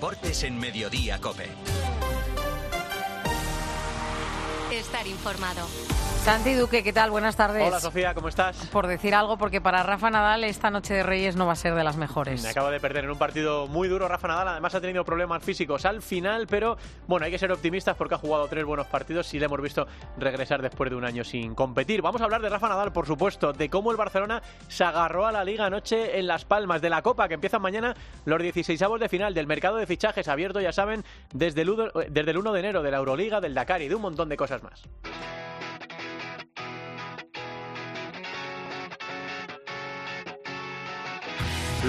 deportes en Mediodía Cope. Estar informado. Santi Duque, ¿qué tal? Buenas tardes. Hola Sofía, ¿cómo estás? Por decir algo, porque para Rafa Nadal esta noche de Reyes no va a ser de las mejores. Me acaba de perder en un partido muy duro Rafa Nadal, además ha tenido problemas físicos al final, pero bueno, hay que ser optimistas porque ha jugado tres buenos partidos y le hemos visto regresar después de un año sin competir. Vamos a hablar de Rafa Nadal, por supuesto, de cómo el Barcelona se agarró a la liga anoche en Las Palmas, de la Copa, que empiezan mañana los 16 de final, del mercado de fichajes abierto, ya saben, desde el, desde el 1 de enero, de la Euroliga, del Dakar y de un montón de cosas más.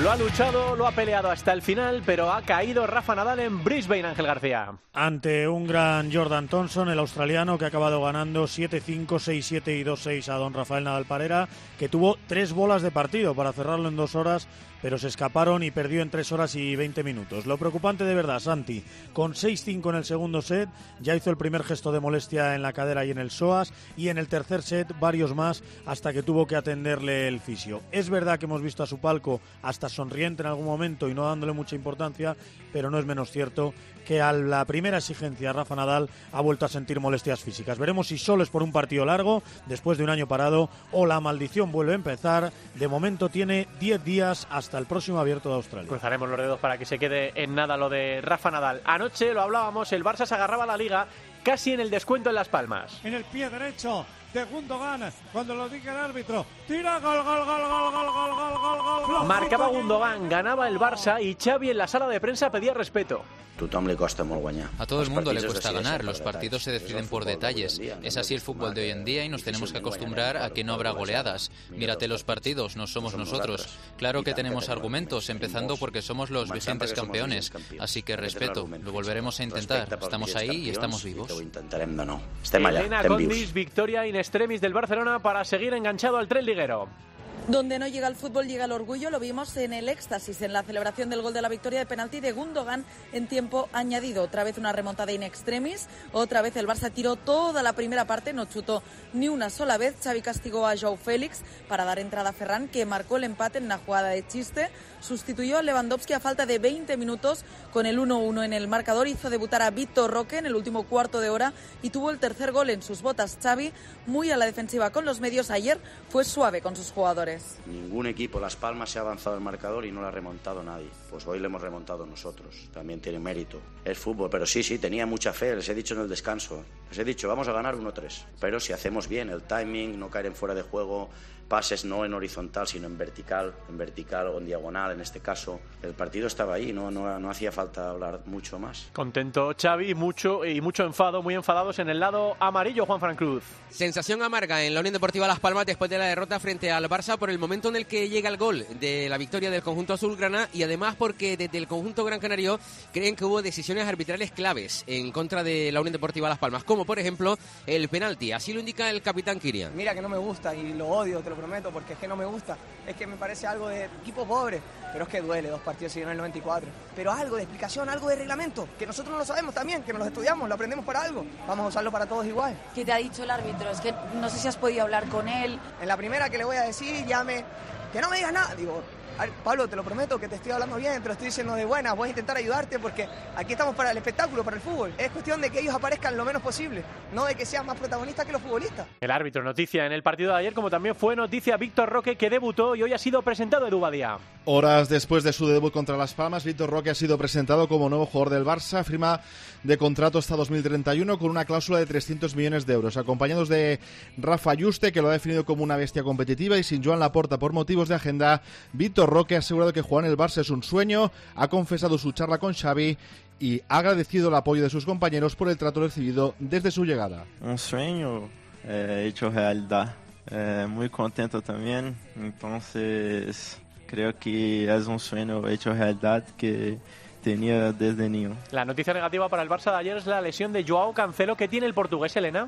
Lo ha luchado, lo ha peleado hasta el final, pero ha caído Rafa Nadal en Brisbane, Ángel García. Ante un gran Jordan Thompson, el australiano, que ha acabado ganando 7-5, 6-7 y 2-6 a don Rafael Nadal Parera, que tuvo tres bolas de partido para cerrarlo en dos horas pero se escaparon y perdió en 3 horas y 20 minutos. Lo preocupante de verdad, Santi, con 6-5 en el segundo set, ya hizo el primer gesto de molestia en la cadera y en el psoas, y en el tercer set varios más hasta que tuvo que atenderle el fisio. Es verdad que hemos visto a su palco hasta sonriente en algún momento y no dándole mucha importancia, pero no es menos cierto que a la primera exigencia Rafa Nadal ha vuelto a sentir molestias físicas. Veremos si solo es por un partido largo, después de un año parado, o la maldición vuelve a empezar. De momento tiene 10 días hasta el próximo abierto de Australia. Cruzaremos los dedos para que se quede en nada lo de Rafa Nadal. Anoche lo hablábamos, el Barça se agarraba a la liga casi en el descuento en Las Palmas. En el pie derecho de Gundogan cuando lo diga el árbitro. Tira gol, gol, gol, gol, gol, gol, gol, gol, gol. Marcaba Gundogan, ganaba el Barça y Xavi en la sala de prensa pedía respeto. A todo el mundo le cuesta ganar, los partidos se deciden por detalles. Es así el fútbol de hoy en día y nos tenemos que acostumbrar a que no habrá goleadas. Mírate los partidos, no somos nosotros. Claro que tenemos argumentos, empezando porque somos los vigentes campeones. Así que respeto, lo volveremos a intentar. Estamos ahí y estamos vivos. Elena Condis, victoria in extremis del Barcelona para seguir enganchado al tren liguero. Donde no llega el fútbol, llega el orgullo. Lo vimos en el éxtasis, en la celebración del gol de la victoria de penalti de Gundogan en tiempo añadido. Otra vez una remontada in extremis. Otra vez el Barça tiró toda la primera parte, no chutó ni una sola vez. Xavi castigó a Joe Félix para dar entrada a Ferran, que marcó el empate en una jugada de chiste. Sustituyó a Lewandowski a falta de 20 minutos con el 1-1 en el marcador. Hizo debutar a Víctor Roque en el último cuarto de hora y tuvo el tercer gol en sus botas. Xavi, muy a la defensiva con los medios, ayer fue suave con sus jugadores. Ningún equipo, Las Palmas, se ha avanzado el marcador y no lo ha remontado nadie. Pues hoy le hemos remontado nosotros. También tiene mérito. Es fútbol, pero sí, sí, tenía mucha fe. Les he dicho en el descanso. Les he dicho, vamos a ganar 1-3. Pero si hacemos bien el timing, no caer en fuera de juego, pases no en horizontal, sino en vertical, en vertical o en diagonal en este caso. El partido estaba ahí, no, no, no hacía falta hablar mucho más. Contento Xavi mucho, y mucho enfado, muy enfadados en el lado amarillo, Juan Fran Cruz. Sensación amarga en la Unión Deportiva Las Palmas después de la derrota frente al Barça por el momento en el que llega el gol de la victoria del conjunto azulgrana y además porque desde el conjunto Gran Canario creen que hubo decisiones arbitrales claves en contra de la Unión Deportiva Las Palmas, como por ejemplo el penalti. Así lo indica el capitán Kirian. Mira que no me gusta y lo odio, te lo prometo, porque es que no me gusta. Es que me parece algo de equipo pobre. Pero es que duele dos partidos seguidos en el 94. Pero algo de explicación, algo de reglamento. Que nosotros no lo sabemos también, que nos lo estudiamos, lo aprendemos para algo. Vamos a usarlo para todos igual. ¿Qué te ha dicho el árbitro? Es que no sé si has podido hablar con él. En la primera que le voy a decir, llame. Que no me digas nada. Digo, Pablo, te lo prometo que te estoy hablando bien, te lo estoy diciendo de buena, voy a intentar ayudarte porque aquí estamos para el espectáculo, para el fútbol. Es cuestión de que ellos aparezcan lo menos posible, no de que sean más protagonistas que los futbolistas. El árbitro, noticia en el partido de ayer, como también fue noticia Víctor Roque, que debutó y hoy ha sido presentado Edu Badía. Horas después de su debut contra Las Palmas, Víctor Roque ha sido presentado como nuevo jugador del Barça, firma de contrato hasta 2031 con una cláusula de 300 millones de euros, acompañados de Rafa Yuste, que lo ha definido como una bestia competitiva, y sin Joan Laporta por motivos de agenda, Víctor Roque ha asegurado que jugar en el Barça es un sueño, ha confesado su charla con Xavi y ha agradecido el apoyo de sus compañeros por el trato recibido desde su llegada. Un sueño eh, hecho realidad. Eh, muy contento también. Entonces, creo que es un sueño hecho realidad que tenía desde niño. La noticia negativa para el Barça de ayer es la lesión de Joao Cancelo que tiene el portugués Elena.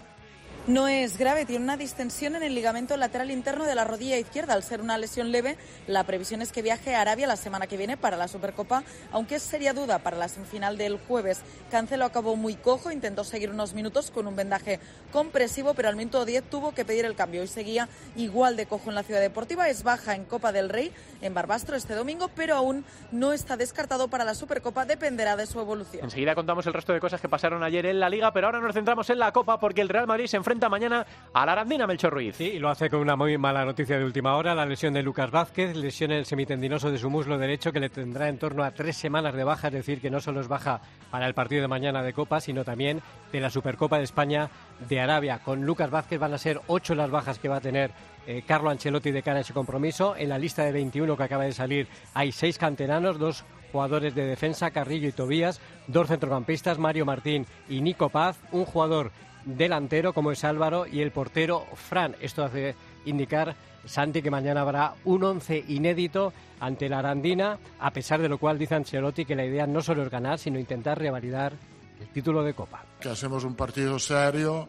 No es grave, tiene una distensión en el ligamento lateral interno de la rodilla izquierda. Al ser una lesión leve, la previsión es que viaje a Arabia la semana que viene para la Supercopa, aunque es seria duda para la semifinal del jueves. Cancelo acabó muy cojo, intentó seguir unos minutos con un vendaje compresivo, pero al minuto 10 tuvo que pedir el cambio y seguía igual de cojo en la Ciudad Deportiva. Es baja en Copa del Rey en Barbastro este domingo, pero aún no está descartado para la Supercopa, dependerá de su evolución. Enseguida contamos el resto de cosas que pasaron ayer en la Liga, pero ahora nos centramos en la Copa porque el Real Madrid se enfrenta mañana a la Arandina Melchor Ruiz. Sí, y lo hace con una muy mala noticia de última hora, la lesión de Lucas Vázquez, lesión en el semitendinoso de su muslo derecho que le tendrá en torno a tres semanas de baja, es decir, que no solo es baja para el partido de mañana de Copa, sino también de la Supercopa de España de Arabia. Con Lucas Vázquez van a ser ocho las bajas que va a tener eh, Carlo Ancelotti de cara a ese compromiso. En la lista de 21 que acaba de salir hay seis canteranos, dos jugadores de defensa, Carrillo y Tobías, dos centrocampistas, Mario Martín y Nico Paz, un jugador delantero como es Álvaro y el portero Fran. Esto hace indicar, Santi, que mañana habrá un once inédito ante la Arandina, a pesar de lo cual dice Ancelotti que la idea no solo es ganar, sino intentar revalidar el título de Copa. Que hacemos un partido serio,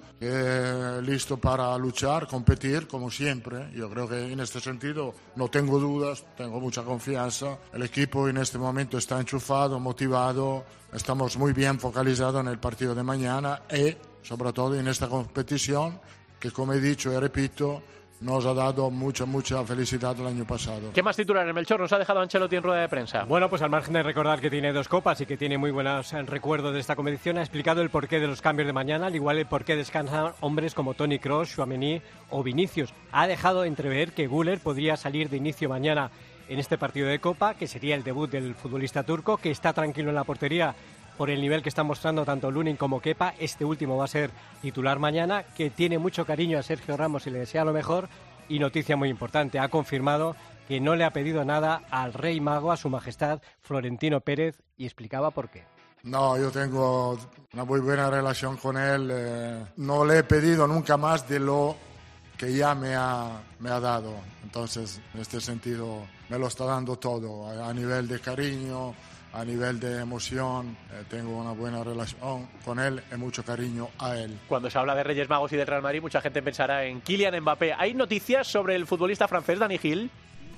listo para luchar, competir, como siempre. Yo creo que en este sentido no tengo dudas, tengo mucha confianza. El equipo en este momento está enchufado, motivado, estamos muy bien focalizados en el partido de mañana y sobre todo en esta competición que, como he dicho y repito, nos ha dado mucha, mucha felicidad el año pasado. ¿Qué más titulares, Melchor, nos ha dejado Ancelotti en rueda de prensa? Bueno, pues al margen de recordar que tiene dos copas y que tiene muy buenos recuerdos de esta competición, ha explicado el porqué de los cambios de mañana, al igual el porqué descansan hombres como Tony Cross, Chouameni o Vinicius. Ha dejado entrever que Guller podría salir de inicio mañana en este partido de Copa, que sería el debut del futbolista turco, que está tranquilo en la portería por el nivel que están mostrando tanto Lunin como Kepa. Este último va a ser titular mañana, que tiene mucho cariño a Sergio Ramos y le desea lo mejor. Y noticia muy importante, ha confirmado que no le ha pedido nada al rey mago, a su majestad Florentino Pérez, y explicaba por qué. No, yo tengo una muy buena relación con él. Eh, no le he pedido nunca más de lo que ya me ha, me ha dado. Entonces, en este sentido, me lo está dando todo, a nivel de cariño, a nivel de emoción, eh, tengo una buena relación con él y mucho cariño a él. Cuando se habla de Reyes Magos y de Real Madrid, mucha gente pensará en Kylian Mbappé. ¿Hay noticias sobre el futbolista francés Dani Gil?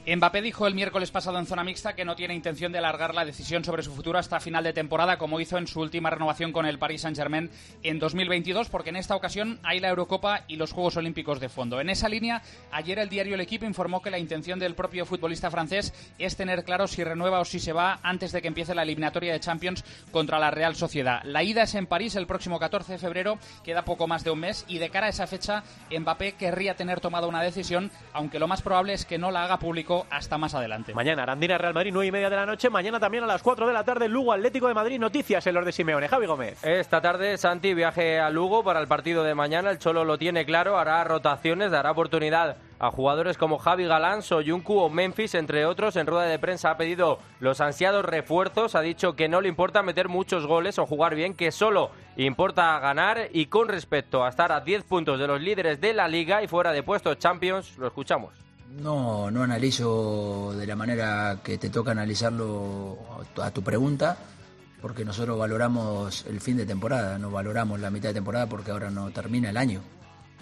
Mbappé dijo el miércoles pasado en zona mixta que no tiene intención de alargar la decisión sobre su futuro hasta final de temporada, como hizo en su última renovación con el Paris Saint-Germain en 2022, porque en esta ocasión hay la Eurocopa y los Juegos Olímpicos de fondo. En esa línea, ayer el diario El Equipo informó que la intención del propio futbolista francés es tener claro si renueva o si se va antes de que empiece la eliminatoria de Champions contra la Real Sociedad. La ida es en París el próximo 14 de febrero, queda poco más de un mes, y de cara a esa fecha, Mbappé querría tener tomado una decisión, aunque lo más probable es que no la haga público hasta más adelante. Mañana, Arandina Real Madrid, 9 y media de la noche. Mañana también a las 4 de la tarde, Lugo Atlético de Madrid. Noticias en los de Simeone. Javi Gómez. Esta tarde, Santi viaje a Lugo para el partido de mañana. El Cholo lo tiene claro, hará rotaciones, dará oportunidad a jugadores como Javi Galán, Soyuncu o Memphis, entre otros. En rueda de prensa ha pedido los ansiados refuerzos, ha dicho que no le importa meter muchos goles o jugar bien, que solo importa ganar y con respecto a estar a 10 puntos de los líderes de la liga y fuera de puestos Champions, lo escuchamos. No, no analizo de la manera que te toca analizarlo a tu pregunta, porque nosotros valoramos el fin de temporada, no valoramos la mitad de temporada porque ahora no termina el año.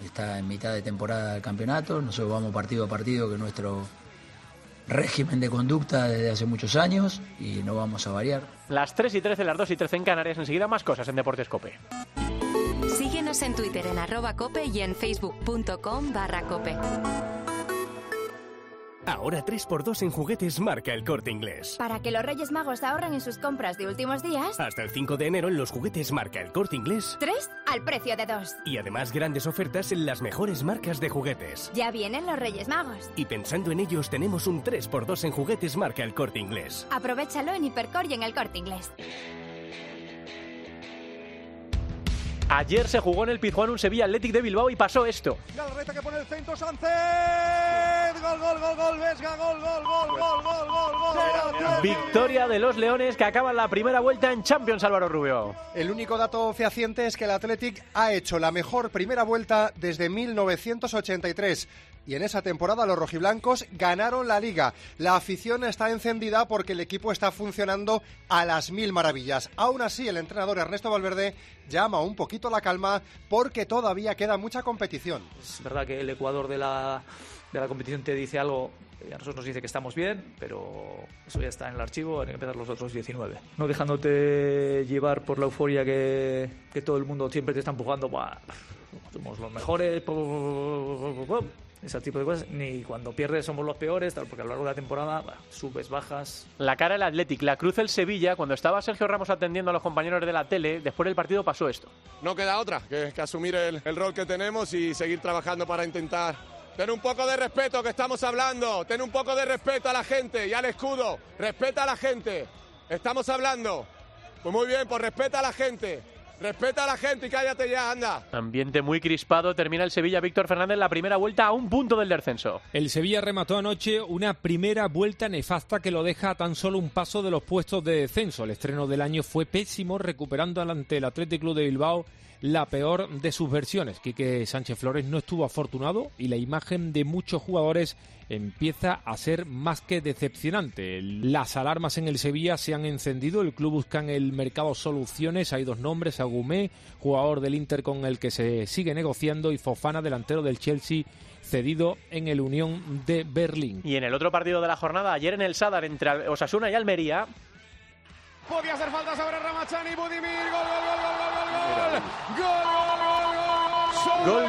Está en mitad de temporada del campeonato, nosotros vamos partido a partido, que es nuestro régimen de conducta desde hace muchos años y no vamos a variar. Las 3 y 13, las 2 y 13 en Canarias, enseguida más cosas en Deportes Cope. Síguenos en Twitter en arroba cope y en facebook.com barra cope. Ahora 3x2 en juguetes marca el corte inglés. Para que los Reyes Magos ahorren en sus compras de últimos días. Hasta el 5 de enero en los juguetes marca el corte inglés. 3 al precio de 2. Y además grandes ofertas en las mejores marcas de juguetes. Ya vienen los Reyes Magos. Y pensando en ellos tenemos un 3x2 en juguetes marca el corte inglés. Aprovechalo en Hipercor y en el corte inglés. Ayer se jugó en el Pizjuán un Sevilla Athletic de Bilbao y pasó esto. Galreta que pone el centro, Sánchez. Gol, gol, gol, gol, Vesga, gol, gol, gol, gol, gol, gol, gol. Victoria de los Leones que acaban la primera vuelta en Champions, Álvaro Rubio. El único dato fehaciente es que el Athletic ha hecho la mejor primera vuelta desde 1983. Y en esa temporada los rojiblancos ganaron la liga. La afición está encendida porque el equipo está funcionando a las mil maravillas. Aún así, el entrenador Ernesto Valverde llama un poquito la calma porque todavía queda mucha competición. Es verdad que el Ecuador de la, de la competición te dice algo a nosotros nos dice que estamos bien, pero eso ya está en el archivo, hay que empezar los otros 19. No dejándote llevar por la euforia que, que todo el mundo siempre te está empujando, somos los mejores, ese tipo de cosas, ni cuando pierdes somos los peores, tal, porque a lo largo de la temporada bah, subes, bajas. La cara del Athletic, la cruz el Sevilla, cuando estaba Sergio Ramos atendiendo a los compañeros de la tele, después del partido pasó esto. No queda otra que, que asumir el, el rol que tenemos y seguir trabajando para intentar Ten un poco de respeto que estamos hablando. Ten un poco de respeto a la gente y al escudo. Respeta a la gente. Estamos hablando. Pues muy bien, pues respeta a la gente. Respeta a la gente y cállate ya, anda. Ambiente muy crispado. Termina el Sevilla Víctor Fernández la primera vuelta a un punto del descenso. El Sevilla remató anoche una primera vuelta nefasta que lo deja a tan solo un paso de los puestos de descenso. El estreno del año fue pésimo, recuperando ante el Athletic Club de Bilbao la peor de sus versiones. Quique Sánchez Flores no estuvo afortunado y la imagen de muchos jugadores empieza a ser más que decepcionante. Las alarmas en el Sevilla se han encendido, el club busca en el mercado soluciones, hay dos nombres, Agumé, jugador del Inter con el que se sigue negociando, y Fofana, delantero del Chelsea cedido en el Unión de Berlín. Y en el otro partido de la jornada, ayer en el Sadar entre Osasuna y Almería, Podía hacer falta sobre Ramachani, Budimir. Gol, gol, gol, gol, gol, gol, gol. Gol, gol, gol, gol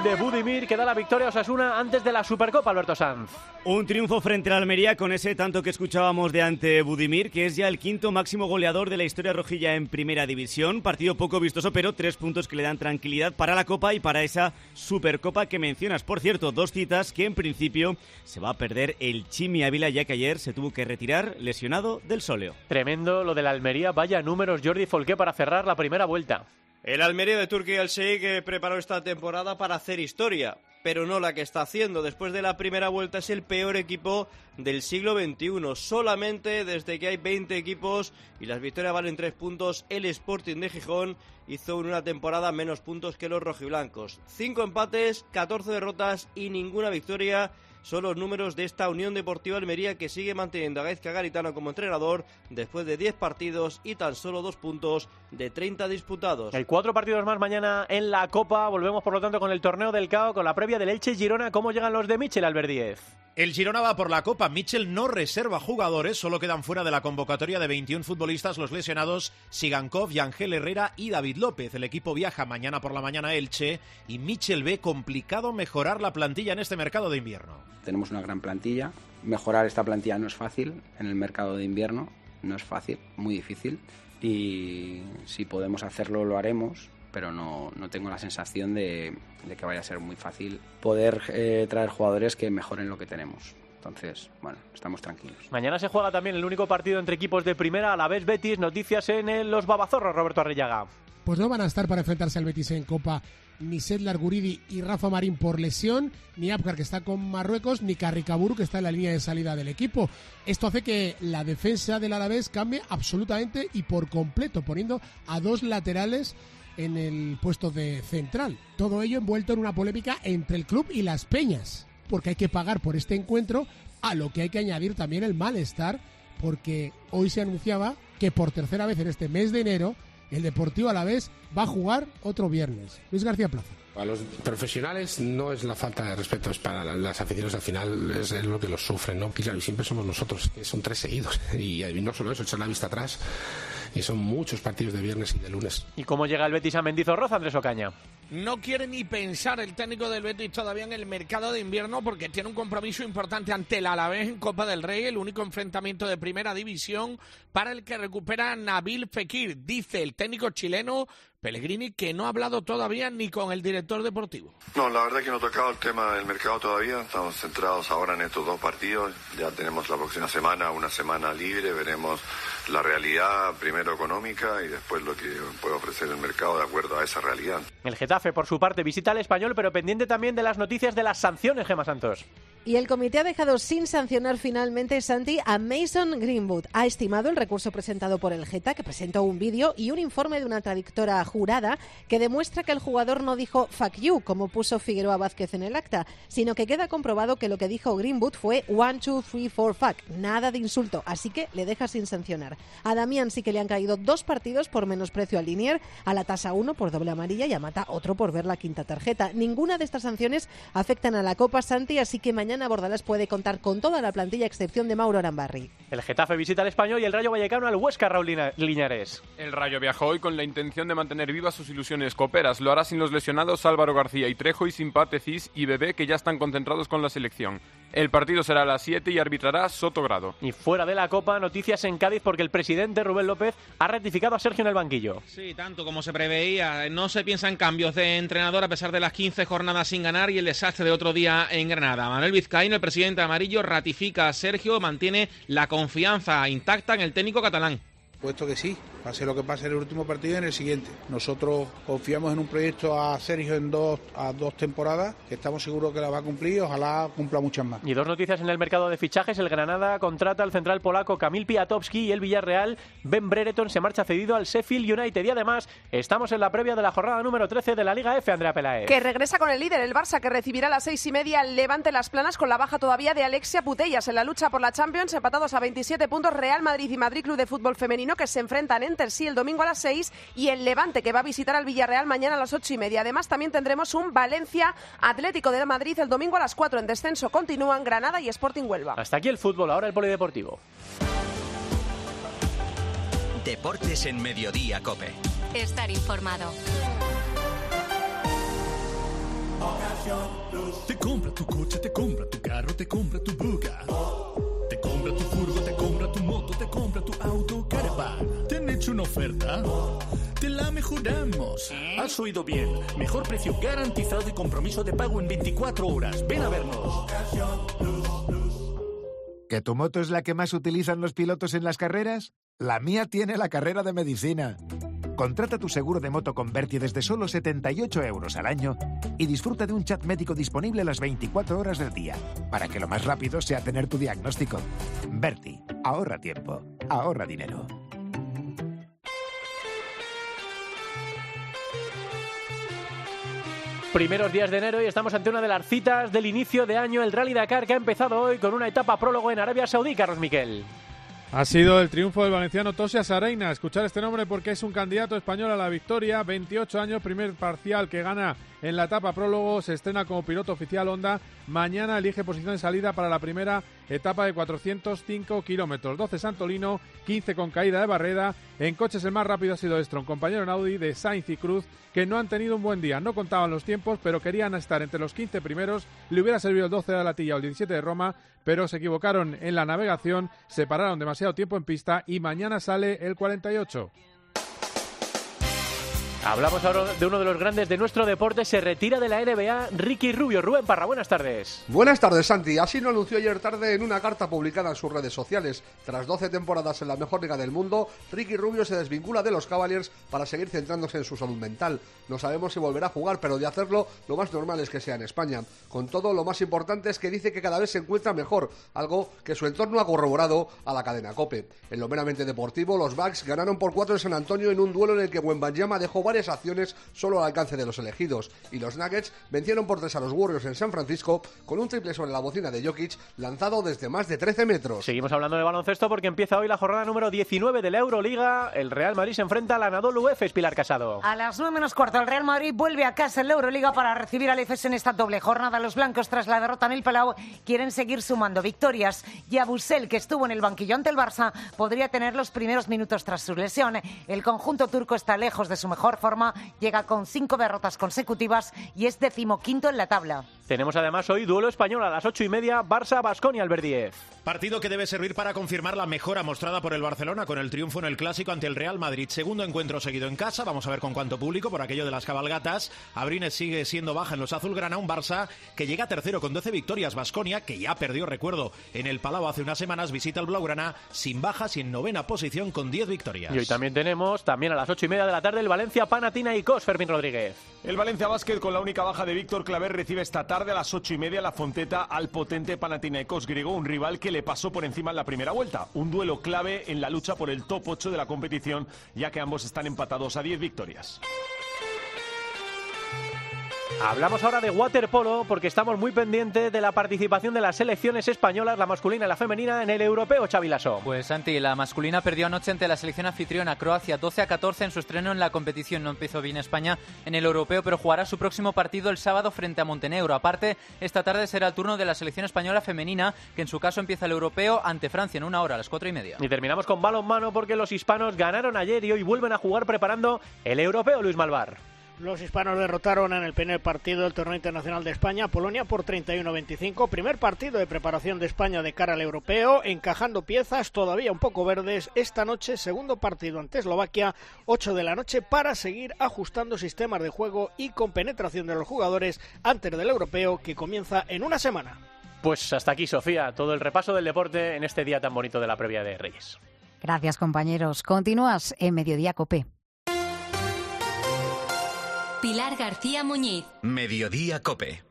de Budimir que da la victoria a Osasuna antes de la Supercopa, Alberto Sanz. Un triunfo frente al Almería con ese tanto que escuchábamos de ante Budimir, que es ya el quinto máximo goleador de la historia rojilla en Primera División. Partido poco vistoso, pero tres puntos que le dan tranquilidad para la Copa y para esa Supercopa que mencionas. Por cierto, dos citas que en principio se va a perder el Chimi Ávila, ya que ayer se tuvo que retirar lesionado del sóleo. Tremendo lo de la Almería. Vaya números, Jordi Folqué, para cerrar la primera vuelta. El Almería de Turquía el Sheikh preparó esta temporada para hacer historia, pero no la que está haciendo. Después de la primera vuelta es el peor equipo del siglo XXI. Solamente desde que hay 20 equipos y las victorias valen 3 puntos, el Sporting de Gijón hizo en una temporada menos puntos que los rojiblancos. 5 empates, 14 derrotas y ninguna victoria son los números de esta Unión Deportiva Almería que sigue manteniendo a Gaizka Garitano como entrenador después de 10 partidos y tan solo 2 puntos de 30 disputados. El cuatro partidos más mañana en la Copa. Volvemos por lo tanto con el torneo del CAO, con la previa del Elche Girona. ¿Cómo llegan los de Michel Alberdíez? El Girona va por la Copa. Michel no reserva jugadores, solo quedan fuera de la convocatoria de 21 futbolistas los lesionados Sigankov, Ángel Herrera y David López. El equipo viaja mañana por la mañana a Elche y Michel ve complicado mejorar la plantilla en este mercado de invierno. Tenemos una gran plantilla. Mejorar esta plantilla no es fácil en el mercado de invierno. No es fácil, muy difícil. Y si podemos hacerlo, lo haremos pero no, no tengo la sensación de, de, que vaya a ser muy fácil poder eh, traer jugadores que mejoren lo que tenemos. Entonces, bueno, estamos tranquilos. Mañana se juega también el único partido entre equipos de primera, a la vez Betis. Noticias en el Los Babazorros, Roberto Arrillaga. Pues no van a estar para enfrentarse al Betis en Copa ni Sedlar Guridi y Rafa Marín por lesión, ni Apgar que está con Marruecos, ni Carricaburu que está en la línea de salida del equipo. Esto hace que la defensa del Alavés cambie absolutamente y por completo, poniendo a dos laterales en el puesto de central. Todo ello envuelto en una polémica entre el club y las peñas, porque hay que pagar por este encuentro, a lo que hay que añadir también el malestar, porque hoy se anunciaba que por tercera vez en este mes de enero el Deportivo Alavés va a jugar otro viernes. Luis García Plaza. Para los profesionales no es la falta de respeto, es para las aficiones al final, es, es lo que los sufren, ¿no? Y claro, y siempre somos nosotros, que son tres seguidos. Y, y no solo eso, echar la vista atrás y son muchos partidos de viernes y de lunes. ¿Y cómo llega el Betis a Mendizorroza, Andrés Ocaña? No quiere ni pensar el técnico del Betis todavía en el mercado de invierno porque tiene un compromiso importante ante el Alavés en Copa del Rey, el único enfrentamiento de primera división para el que recupera Nabil Fekir, dice el técnico chileno Pellegrini que no ha hablado todavía ni con el director deportivo. No, la verdad que no he tocado el tema del mercado todavía. Estamos centrados ahora en estos dos partidos. Ya tenemos la próxima semana una semana libre. Veremos la realidad primero económica y después lo que puede ofrecer el mercado de acuerdo a esa realidad. El Getafe, por su parte, visita al español, pero pendiente también de las noticias de las sanciones, Gema Santos. Y el comité ha dejado sin sancionar finalmente, Santi, a Mason Greenwood. Ha estimado el recurso presentado por el Geta, que presentó un vídeo y un informe de una traductora jurada que demuestra que el jugador no dijo fuck you, como puso Figueroa Vázquez en el acta, sino que queda comprobado que lo que dijo Greenwood fue one, two, three, four, fuck. Nada de insulto, así que le deja sin sancionar. A Damián sí que le han caído dos partidos por menosprecio al Linier, a la tasa uno por doble amarilla y a Mata otro por ver la quinta tarjeta. Ninguna de estas sanciones afectan a la Copa Santi, así que mañana Bordalás puede contar con toda la plantilla, a excepción de Mauro Arambarri. El Getafe visita al Español y el Rayo Vallecano al Huesca, Raúl Lina- Liñares. El Rayo viajó hoy con la intención de mantener vivas sus ilusiones coperas. Lo hará sin los lesionados Álvaro García y Trejo y sin Pate Cis y Bebé que ya están concentrados con la selección. El partido será a las 7 y arbitrará Soto Grado. Y fuera de la Copa, noticias en Cádiz porque el presidente Rubén López ha ratificado a Sergio en el banquillo. Sí, tanto como se preveía. No se piensa en cambios de entrenador a pesar de las 15 jornadas sin ganar y el desastre de otro día en Granada. Manuel Vizcaíno, el presidente amarillo, ratifica a Sergio, mantiene la confianza intacta en el técnico catalán. Puesto que sí, pase lo que pase en el último partido y en el siguiente. Nosotros confiamos en un proyecto a Sergio en dos, a dos temporadas, que estamos seguros que la va a cumplir y ojalá cumpla muchas más. Y dos noticias en el mercado de fichajes. El Granada contrata al central polaco Kamil Piatowski y el Villarreal, Ben Brereton, se marcha cedido al Sheffield United. Y además, estamos en la previa de la jornada número 13 de la Liga F, Andrea Pelaez. Que regresa con el líder, el Barça, que recibirá a las seis y media el Levante Las Planas con la baja todavía de Alexia Putellas en la lucha por la Champions, empatados a 27 puntos Real Madrid y Madrid Club de Fútbol Femenino que se enfrentan entre sí el domingo a las 6 y el Levante que va a visitar al Villarreal mañana a las ocho y media. Además también tendremos un Valencia Atlético de Madrid el domingo a las 4 en descenso. Continúan Granada y Sporting Huelva. Hasta aquí el fútbol, ahora el polideportivo. Deportes en Mediodía, Cope. Estar informado. Te compra tu coche, te compra tu carro, te compra tu buga. Te compra tu furgo, hecho una oferta? Te la mejoramos. Has oído bien. Mejor precio garantizado y compromiso de pago en 24 horas. Ven a vernos. ¿Que tu moto es la que más utilizan los pilotos en las carreras? La mía tiene la carrera de medicina. Contrata tu seguro de moto con Berti desde solo 78 euros al año y disfruta de un chat médico disponible las 24 horas del día, para que lo más rápido sea tener tu diagnóstico. Berti, ahorra tiempo, ahorra dinero. Primeros días de enero y estamos ante una de las citas del inicio de año, el Rally Dakar, que ha empezado hoy con una etapa prólogo en Arabia Saudí, Carlos Miquel. Ha sido el triunfo del valenciano Tosia Sareina. Escuchar este nombre porque es un candidato español a la victoria. 28 años, primer parcial que gana en la etapa prólogo. Se estrena como piloto oficial Honda. Mañana elige posición de salida para la primera etapa de 405 kilómetros. 12 Santolino, 15 con caída de Barreda. En coches el más rápido ha sido Strong, compañero en Audi de Sainz y Cruz, que no han tenido un buen día. No contaban los tiempos, pero querían estar entre los 15 primeros. Le hubiera servido el 12 de Latilla o el 17 de Roma, pero se equivocaron en la navegación, se pararon demasiado tiempo en pista y mañana sale el 48. Hablamos ahora de uno de los grandes de nuestro deporte. Se retira de la NBA Ricky Rubio. Rubén Parra, buenas tardes. Buenas tardes, Santi. Así lo anunció ayer tarde en una carta publicada en sus redes sociales. Tras 12 temporadas en la mejor liga del mundo, Ricky Rubio se desvincula de los Cavaliers para seguir centrándose en su salud mental. No sabemos si volverá a jugar, pero de hacerlo, lo más normal es que sea en España. Con todo, lo más importante es que dice que cada vez se encuentra mejor, algo que su entorno ha corroborado a la cadena COPE. En lo meramente deportivo, los Bucks ganaron por 4 en San Antonio en un duelo en el que Wembanyama dejó varias acciones solo al alcance de los elegidos. Y los Nuggets vencieron por 3 a los Warriors en San Francisco con un triple sobre la bocina de Jokic lanzado desde más de 13 metros. Seguimos hablando de baloncesto porque empieza hoy la jornada número 19 de la Euroliga. El Real Madrid se enfrenta al Anadolu Efes, Pilar Casado. A las 9 menos cuarto, el Real Madrid vuelve a casa en la Euroliga para recibir al EFES en esta doble jornada. Los blancos, tras la derrota en el Palau, quieren seguir sumando victorias. Y Abusel, que estuvo en el banquillo ante el Barça, podría tener los primeros minutos tras su lesión. El conjunto turco está lejos de su mejor forma, llega con cinco derrotas consecutivas y es decimoquinto en la tabla. Tenemos además hoy duelo español a las ocho y media, Barça-Basconia, Alberdiez. Partido que debe servir para confirmar la mejora mostrada por el Barcelona con el triunfo en el Clásico ante el Real Madrid. Segundo encuentro seguido en casa, vamos a ver con cuánto público por aquello de las cabalgatas. Abrines sigue siendo baja en los azulgrana, un Barça que llega tercero con 12 victorias. Basconia, que ya perdió, recuerdo, en el Palau hace unas semanas, visita al Blaugrana sin bajas y en novena posición con 10 victorias. Y hoy también tenemos, también a las ocho y media de la tarde, el Valencia Cos, Fermín Rodríguez. El Valencia Basket con la única baja de Víctor Claver recibe esta tarde a las ocho y media la Fonteta al potente Panathinaikos griego, un rival que le pasó por encima en la primera vuelta. Un duelo clave en la lucha por el top 8 de la competición, ya que ambos están empatados a 10 victorias. Hablamos ahora de waterpolo porque estamos muy pendientes de la participación de las selecciones españolas, la masculina y la femenina, en el europeo, Chavilaso. Pues Santi, la masculina perdió anoche ante la selección anfitriona Croacia 12 a 14 en su estreno en la competición. No empezó bien España en el europeo, pero jugará su próximo partido el sábado frente a Montenegro. Aparte, esta tarde será el turno de la selección española femenina, que en su caso empieza el europeo ante Francia en una hora, a las cuatro y media. Y terminamos con balonmano porque los hispanos ganaron ayer y hoy vuelven a jugar preparando el europeo, Luis Malvar. Los hispanos derrotaron en el primer partido del torneo internacional de España a Polonia por 31-25. Primer partido de preparación de España de cara al europeo, encajando piezas todavía un poco verdes. Esta noche, segundo partido ante Eslovaquia, 8 de la noche, para seguir ajustando sistemas de juego y con penetración de los jugadores antes del europeo que comienza en una semana. Pues hasta aquí, Sofía, todo el repaso del deporte en este día tan bonito de la previa de Reyes. Gracias, compañeros. Continúas en Mediodía Copé. Pilar García Muñiz. Mediodía Cope.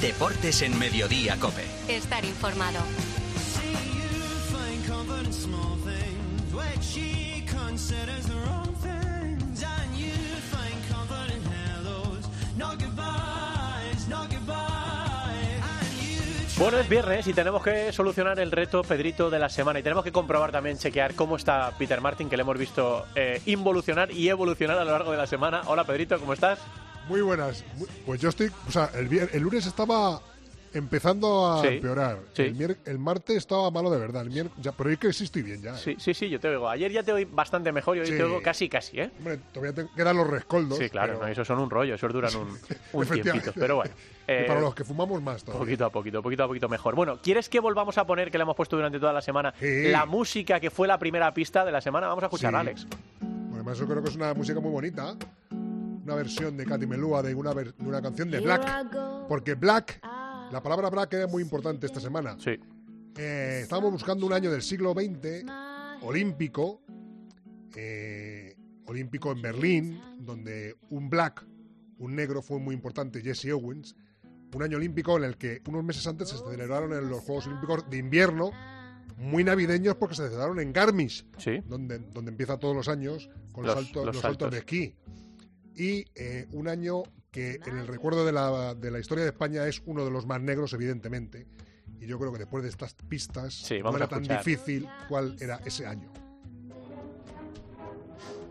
Deportes en Mediodía Cope. Estar informado. Bueno, es viernes y tenemos que solucionar el reto Pedrito de la semana y tenemos que comprobar también, chequear cómo está Peter Martin, que le hemos visto eh, involucionar y evolucionar a lo largo de la semana. Hola Pedrito, ¿cómo estás? Muy buenas. Pues yo estoy, o sea, el, lunes estaba empezando a Sí, empeorar. sí. El, el martes estaba malo de verdad. El ya, pero hoy que sí estoy bien ya. ¿eh? Sí, sí, sí, yo te oigo. Ayer ya te oí bastante mejor y hoy Sí. te oigo casi, casi, ¿eh? Hombre, todavía te- quedan los rescoldos. Sí, claro, pero- no, esos son un rollo, esos duran un, un tiempito. Pero bueno. Y eh, para los que fumamos más todavía. Poquito a poquito, poquito a poquito mejor. Bueno, ¿quieres que volvamos a poner, que le hemos puesto durante toda la semana, Sí. la música que fue la primera pista de la semana? Vamos a escuchar, Sí. Alex. Bueno, además yo creo que es una música muy bonita. Una versión de Katy Melua de una, ver- de una canción de Black. Porque Black, la palabra Black es muy importante esta semana. Sí. Eh, estábamos buscando un año del siglo XX olímpico, eh, olímpico en Berlín, donde un black, un negro, fue muy importante, Jesse Owens. Un año olímpico en el que unos meses antes se celebraron en los Juegos Olímpicos de invierno, muy navideños porque se celebraron en Garmisch, donde, donde empieza todos los años con los, Los- saltos, los los saltos saltos. de esquí. Y eh, un año que en el recuerdo de la, de la historia de España es uno de los más negros, evidentemente. Y yo creo que después de estas pistas no vamos era a tan difícil cuál era ese año.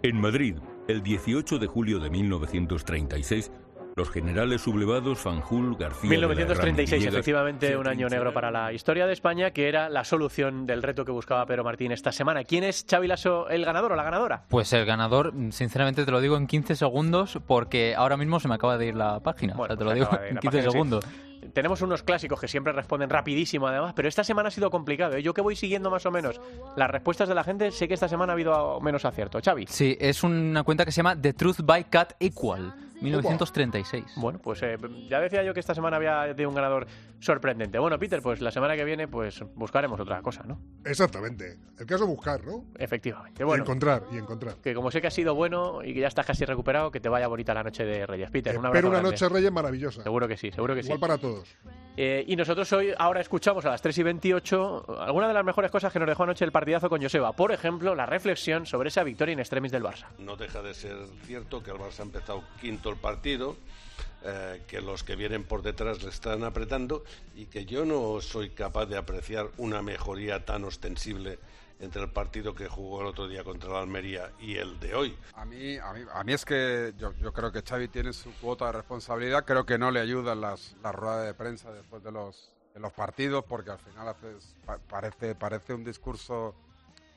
En Madrid, el 18 de julio de 1936, los generales sublevados Fanjul, García de la 1936, Herrera, Villegas, efectivamente, un año negro para la historia de España, que era la solución del reto que buscaba Pedro Martín esta semana. ¿Quién es Xavi Lasso, el ganador o la ganadora? Pues el ganador, sinceramente te lo digo en 15 segundos, porque ahora mismo se me acaba de ir la página. o sea, te lo Pues digo de ir en la 15 página, sí. segundos. Tenemos unos clásicos que siempre responden rapidísimo, además, pero esta semana ha sido complicado. ¿eh? Yo que voy siguiendo más o menos las respuestas de la gente, sé que esta semana ha habido menos acierto. Xavi. Sí, es una cuenta que se llama The Truth by Cat Equal, 1936. Bueno, pues eh, ya decía yo que esta semana había de un ganador sorprendente. Bueno, Peter, pues la semana que viene pues buscaremos otra cosa, ¿no? Exactamente. El caso es buscar, ¿no? Efectivamente. Y Bueno, encontrar, y encontrar. que como sé que ha sido bueno y que ya estás casi recuperado, que te vaya bonita la noche de Reyes. Peter, un abrazo Pero una grande. noche reyes maravillosa. Seguro que sí, seguro que sí. Igual para todos. Eh, y nosotros hoy ahora escuchamos a las 3 y 28 algunas de las mejores cosas que nos dejó anoche el partidazo con Joseba. Por ejemplo, la reflexión sobre esa victoria in extremis del Barça. No deja de ser cierto que el Barça ha empezado quinto el partido, eh, que los que vienen por detrás le están apretando y que yo no soy capaz de apreciar una mejoría tan ostensible entre el partido que jugó el otro día contra la Almería y el de hoy. A mí, a mí, a mí es que yo, yo creo que Xavi tiene su cuota de responsabilidad. Creo que no le ayudan las, las ruedas de prensa después de los, de los partidos porque al final haces- pa- parece, parece un discurso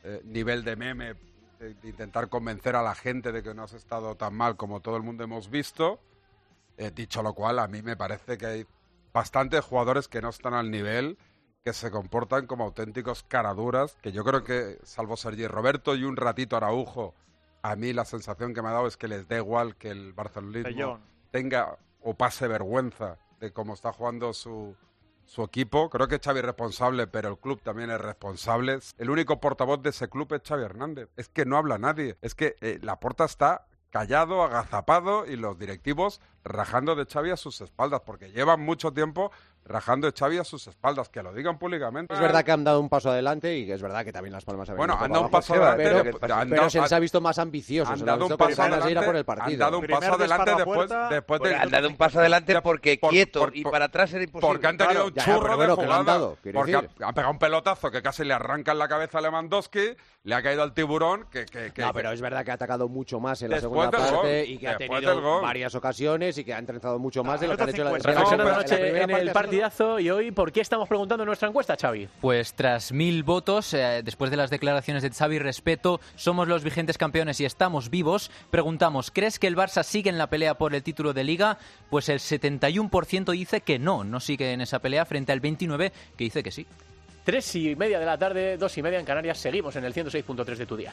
eh, nivel de meme de, de intentar convencer a la gente de que no has estado tan mal como todo el mundo hemos visto. Eh, dicho lo cual, a mí me parece que hay bastantes jugadores que no están al nivel, que se comportan como auténticos caraduras, que yo creo que, salvo Sergi Roberto y un ratito Araujo, a mí la sensación que me ha dado es que les da igual que el barcelonismo Pellón. tenga o pase vergüenza de cómo está jugando su, su equipo. Creo que Xavi es responsable, pero el club también es responsable. El único portavoz de ese club es Xavi Hernández. Es que no habla nadie. Es que eh, la puerta está callado, agazapado y los directivos rajando de Xavi a sus espaldas, porque llevan mucho tiempo rajando de Xavi a sus espaldas, que lo digan públicamente. Es verdad que han dado un paso adelante y que es verdad que también las palmas han Bueno, han dado un paso adelante, pero, pero pero han pero dado- se les ha visto más ambiciosos, han ha dado un paso a adelante, por el partido. han dado un paso adelante después, después de... Han dado un paso adelante porque quieto y para atrás era imposible. Porque han tenido un. Ya, churro pero bueno, de que lo han jugada. dado, porque decir. ha, ha pegado un pelotazo que casi le arranca en la cabeza a Lewandowski, le ha caído al tiburón que... que, que No, pero es verdad que ha atacado mucho más en la segunda parte gol, y que ha tenido varias ocasiones y que ha entrenado mucho más de lo que han hecho la 50. en la- primera parte ha partidazo y hoy, ¿por qué estamos preguntando en nuestra encuesta, Xavi? Pues tras mil votos, eh, después de las declaraciones de Xavi Respeto, somos los vigentes campeones y estamos vivos, preguntamos, ¿crees que el Barça sigue en la pelea por el título de Liga? Pues el 71% dice que no, no sigue en esa pelea, frente al 29% que dice que sí. Tres y media de la tarde, dos y media en Canarias, seguimos en el 106.3 de tu día.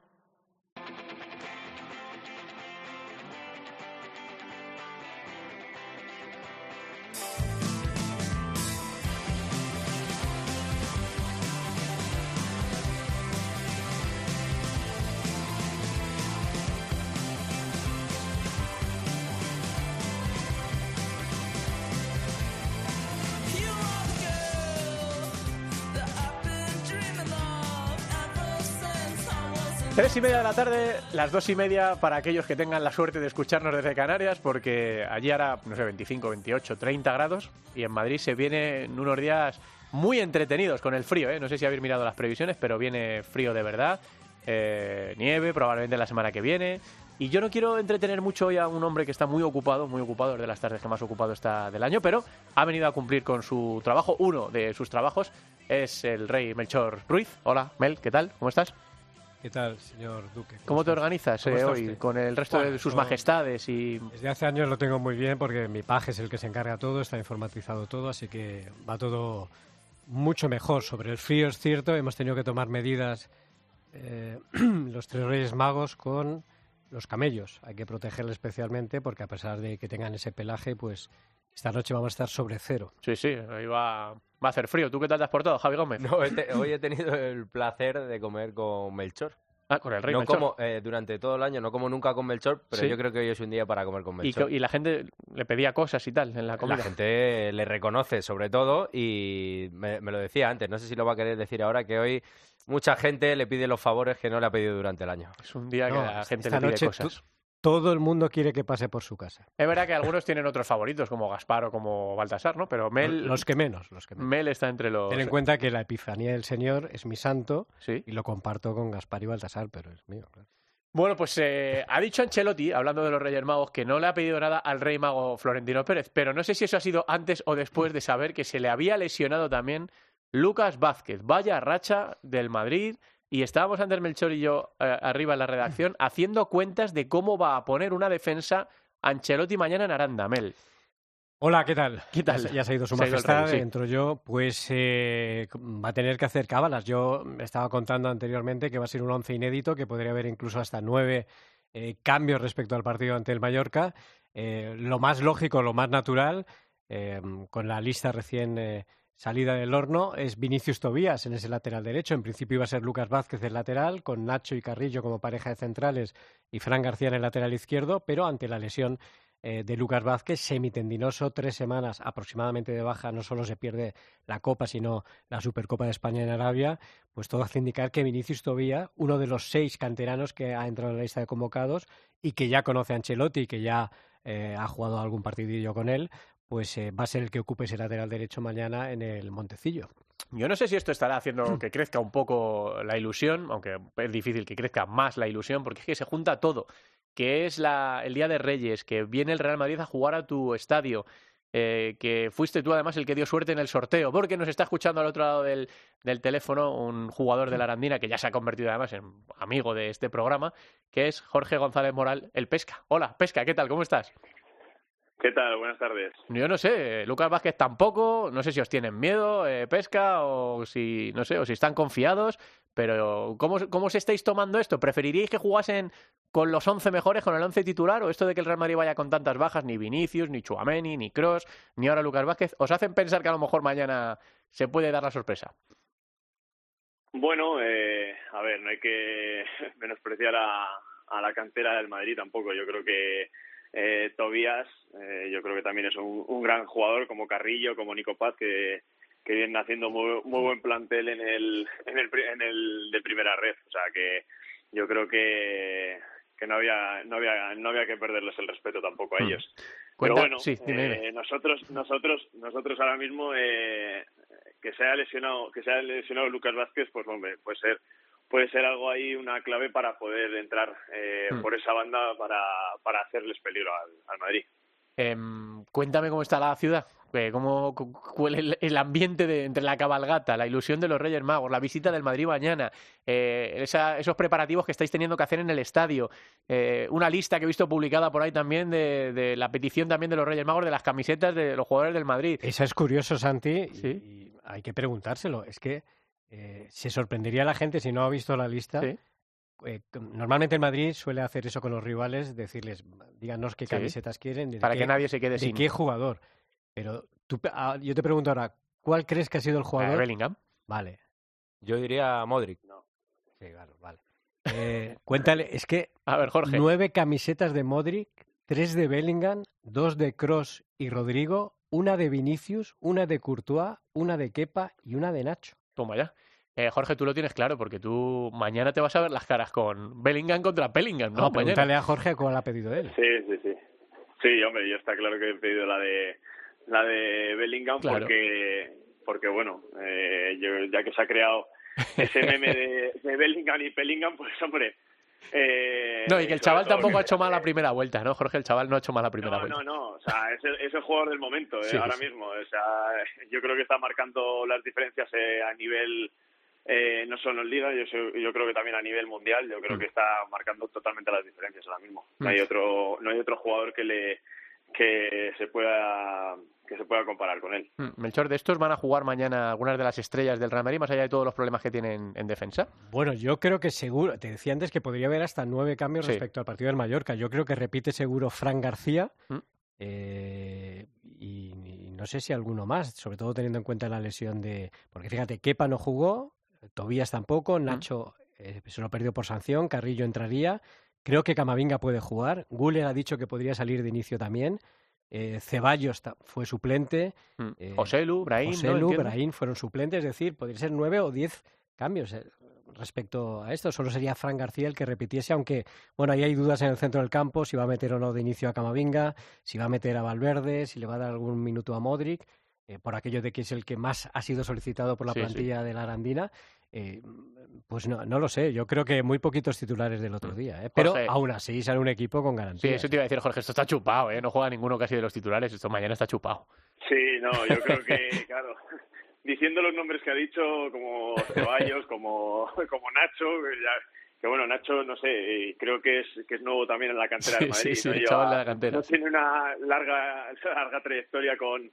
Media de la tarde, las dos y media para aquellos que tengan la suerte de escucharnos desde Canarias, porque allí hará, no sé, 25, 28, 30 grados y en Madrid se vienen unos días muy entretenidos con el frío. ¿eh? No sé si habéis mirado las previsiones, pero viene frío de verdad. Eh, nieve probablemente la semana que viene. Y yo no quiero entretener mucho hoy a un hombre que está muy ocupado, muy ocupado, es de las tardes que más ocupado está del año, pero ha venido a cumplir con su trabajo. Uno de sus trabajos es el rey Melchor Ruiz. Hola, Mel, ¿qué tal? ¿Cómo estás? ¿Qué tal, señor Duque? ¿Cómo te organizas ¿Cómo eh, hoy usted? con el resto de sus majestades y Desde hace años lo tengo muy bien porque mi paje es el que se encarga de todo, está informatizado todo, así que va todo mucho mejor. Sobre el frío es cierto, hemos tenido que tomar medidas eh, los tres reyes magos con los camellos. Hay que protegerles especialmente porque a pesar de que tengan ese pelaje, pues esta noche vamos a estar sobre cero. Sí, sí, hoy va, va a hacer frío. ¿Tú qué tal te has portado, Javi Gómez? No, este- hoy he tenido el placer de comer con Melchor. Ah, con el rey no Melchor. como eh, durante todo el año, no como nunca con Melchor, pero Sí. yo creo que hoy es un día para comer con Melchor. y la gente le pedía cosas y tal en la comida. La gente le reconoce sobre todo y me, me lo decía antes, no sé si lo va a querer decir ahora, que hoy mucha gente le pide los favores que no le ha pedido durante el año. Es un día que la gente esta le pide noche cosas. Todo el mundo quiere que pase por su casa. Es verdad que algunos tienen otros favoritos, como Gaspar o como Baltasar, ¿no? Pero Mel, Los que menos, los que menos. Mel está entre los... Ten en cuenta que la Epifanía del Señor es mi santo Sí. y lo comparto con Gaspar y Baltasar, pero es mío. claro. Bueno, pues eh, ha dicho Ancelotti, hablando de los Reyes Magos, que no le ha pedido nada al Rey Mago Florentino Pérez, pero no sé si eso ha sido antes o después de saber que se le había lesionado también Lucas Vázquez. Vaya racha del Madrid. Y estábamos Ander Melchor y yo eh, arriba en la redacción haciendo cuentas de cómo va a poner una defensa Ancelotti mañana en Aranda, Mel. Hola, ¿qué tal? ¿Qué tal? Ya, se- ya se ha ido su Se ido majestad, sí. entro yo. Pues eh, va a tener que hacer cábalas. Yo estaba contando anteriormente que va a ser un once inédito, que podría haber incluso hasta nueve eh, cambios respecto al partido ante el Mallorca. Lo más lógico, lo más natural, con la lista recién salida del horno, es Vinicius Tobías en ese lateral derecho. En principio iba a ser Lucas Vázquez el lateral, con Nacho y Carrillo como pareja de centrales y Fran García en el lateral izquierdo, pero ante la lesión eh, de Lucas Vázquez, semitendinoso, tres semanas aproximadamente de baja, no solo se pierde la Copa, sino la Supercopa de España en Arabia, pues todo hace indicar que Vinicius Tobía, uno de los seis canteranos que ha entrado en la lista de convocados y que ya conoce a Ancelotti, que ya eh, ha jugado algún partidillo con él, pues eh, va a ser el que ocupe ese lateral derecho mañana en el Montecillo. Yo no sé si esto estará haciendo que crezca un poco la ilusión, aunque es difícil que crezca más la ilusión, porque es que se junta todo. Que es la, el Día de Reyes, que viene el Real Madrid a jugar a tu estadio, eh, que fuiste tú además el que dio suerte en el sorteo, porque nos está escuchando al otro lado del, del teléfono un jugador de la Arandina que ya se ha convertido además en amigo de este programa, que es Jorge González Moral, el Pesca. Hola, Pesca, ¿qué tal? ¿Cómo estás? ¿Qué tal? Buenas tardes. Yo no sé, Lucas Vázquez tampoco, no sé si os tienen miedo, eh, pesca, o si, no sé, o si están confiados, pero ¿cómo, ¿cómo os estáis tomando esto? ¿Preferiríais que jugasen con los 11 mejores, con el 11 titular, o esto de que el Real Madrid vaya con tantas bajas, ni Vinicius, ni Chuameni, ni Cross, ni ahora Lucas Vázquez, os hacen pensar que a lo mejor mañana se puede dar la sorpresa? Bueno, eh, a ver, no hay que menospreciar a, a la cantera del Madrid tampoco. Yo creo que eh, Tobías, eh, yo creo que también es un, un, gran jugador como Carrillo, como Nico Paz, que, que vienen haciendo muy, muy buen plantel en el, en el, en el de primera red. O sea que yo creo que, que no había, no había, no había que perderles el respeto tampoco a ellos. Pero bueno, sí. Eh, nosotros, nosotros, nosotros ahora mismo eh, que se haya lesionado, que se haya lesionado Lucas Vázquez, pues hombre, puede ser puede ser algo ahí una clave para poder entrar eh, Hmm. por esa banda para, para hacerles peligro al, al Madrid. Em, cuéntame cómo está la ciudad, eh, cómo, cu- cuál es el, ambiente de, entre la cabalgata, la ilusión de los Reyes Magos, la visita del Madrid mañana, eh, esa- esos preparativos que estáis teniendo que hacer en el estadio, eh, una lista que he visto publicada por ahí también de, de la petición también de los Reyes Magos de las camisetas de los jugadores del Madrid. Eso es curioso, Santi, y, y hay que preguntárselo. Es que eh, se sorprendería la gente si no ha visto la lista. Eh, normalmente el Madrid suele hacer eso con los rivales, decirles, díganos qué Sí. camisetas quieren, Para qué- que nadie se quede de sin. qué jugador. Pero tú, ah, yo te pregunto ahora, ¿cuál crees que ha sido el jugador? Bellingham. Vale. Yo diría Modric. Sí, claro, vale. Eh, cuéntale, es que A ver, Jorge. nueve camisetas de Modric, tres de Bellingham, dos de Cross y Rodrigo, una de Vinicius, una de Courtois, una de Kepa y una de Nacho. Toma ya. Eh, Jorge, tú lo tienes claro porque tú mañana te vas a ver las caras con Bellingham contra Bellingham, ¿no? No, pregúntale a Jorge cuál ha pedido él. Sí, sí, sí. Sí, hombre, yo está claro que he pedido la de la de Bellingham Claro. porque porque bueno, eh, yo, ya que se ha creado ese meme de, de Bellingham y Bellingham, pues hombre. Eh, No, y que el chaval tampoco que- ha hecho mal la primera vuelta, ¿no? Jorge, el chaval no ha hecho mal la primera No, vuelta. no, no, o sea, es el, es el jugador del momento eh, Sí, ahora sí. mismo. O sea, yo creo que está marcando las diferencias eh, a nivel, eh, no solo en Liga, yo, yo creo que también a nivel mundial, yo creo que está marcando totalmente las diferencias ahora mismo. No hay Mm. otro, no hay otro jugador que le que se pueda que se pueda comparar con él. Mm, Melchor, ¿de estos van a jugar mañana algunas de las estrellas del Real Madrid, más allá de todos los problemas que tienen en defensa? Bueno, yo creo que seguro, te decía antes que podría haber hasta nueve cambios Sí. respecto al partido del Mallorca. Yo creo que repite seguro Fran García Mm. eh, y, y no sé si alguno más, sobre todo teniendo en cuenta la lesión de... Porque fíjate, Kepa no jugó, Tobías tampoco, Mm. Nacho eh, se lo perdió por sanción, Carrillo entraría, creo que Camavinga puede jugar, Guller ha dicho que podría salir de inicio también, eh, Ceballos fue suplente, eh, Joselu, Brahim, fueron suplentes, es decir, podría ser nueve o diez cambios eh, respecto a esto. Solo sería Fran García el que repitiese, aunque, bueno, ahí hay dudas en el centro del campo, si va a meter o no de inicio a Camavinga, si va a meter a Valverde, si le va a dar algún minuto a Modric, eh, por aquello de que es el que más ha sido solicitado por la Sí, sí. plantilla de la Arandina. Eh, pues no, no lo sé, yo creo que muy poquitos titulares del otro día, ¿eh? pero Jorge. aún así sale un equipo con Sí, garantía. eso te iba a decir, Jorge, esto está chupado, ¿eh? No juega ninguno casi de los titulares, esto mañana está chupado. Sí, no, yo creo que, claro, diciendo los nombres que ha dicho, como Ceballos, como, como Nacho, que ya- que bueno, Nacho, no sé, eh, creo que es que es nuevo también en la cantera Sí, del Madrid. sí, sí, ¿no? el Lleva- chaval de la cantera, no sí. tiene una larga larga trayectoria con,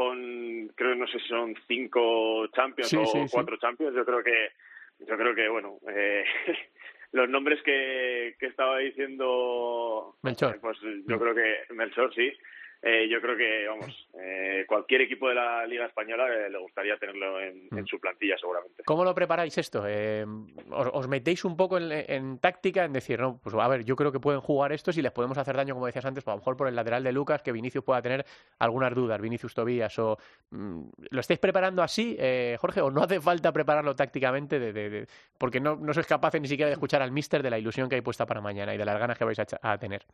con creo, no sé si son cinco Champions Sí, o sí, sí. cuatro Champions. Yo creo que, yo creo que, bueno, eh, los nombres que, que estaba diciendo Melchor. eh, pues yo creo que Melchor sí. Eh, yo creo que, vamos, eh, cualquier equipo de la Liga Española eh, le gustaría tenerlo en, Mm. en su plantilla, seguramente. ¿Cómo lo preparáis esto? Eh, os, os metéis un poco en, en táctica, en decir, no, pues a ver, yo creo que pueden jugar estos y les podemos hacer daño, como decías antes, pues a lo mejor por el lateral de Lucas, que Vinicius pueda tener algunas dudas, Vinicius Tobías, o mm, ¿lo estáis preparando así, eh, Jorge, o no hace falta prepararlo tácticamente? De, de- de- porque no, no sois capaces ni siquiera de escuchar al míster de la ilusión que hay puesta para mañana y de las ganas que vais a tener.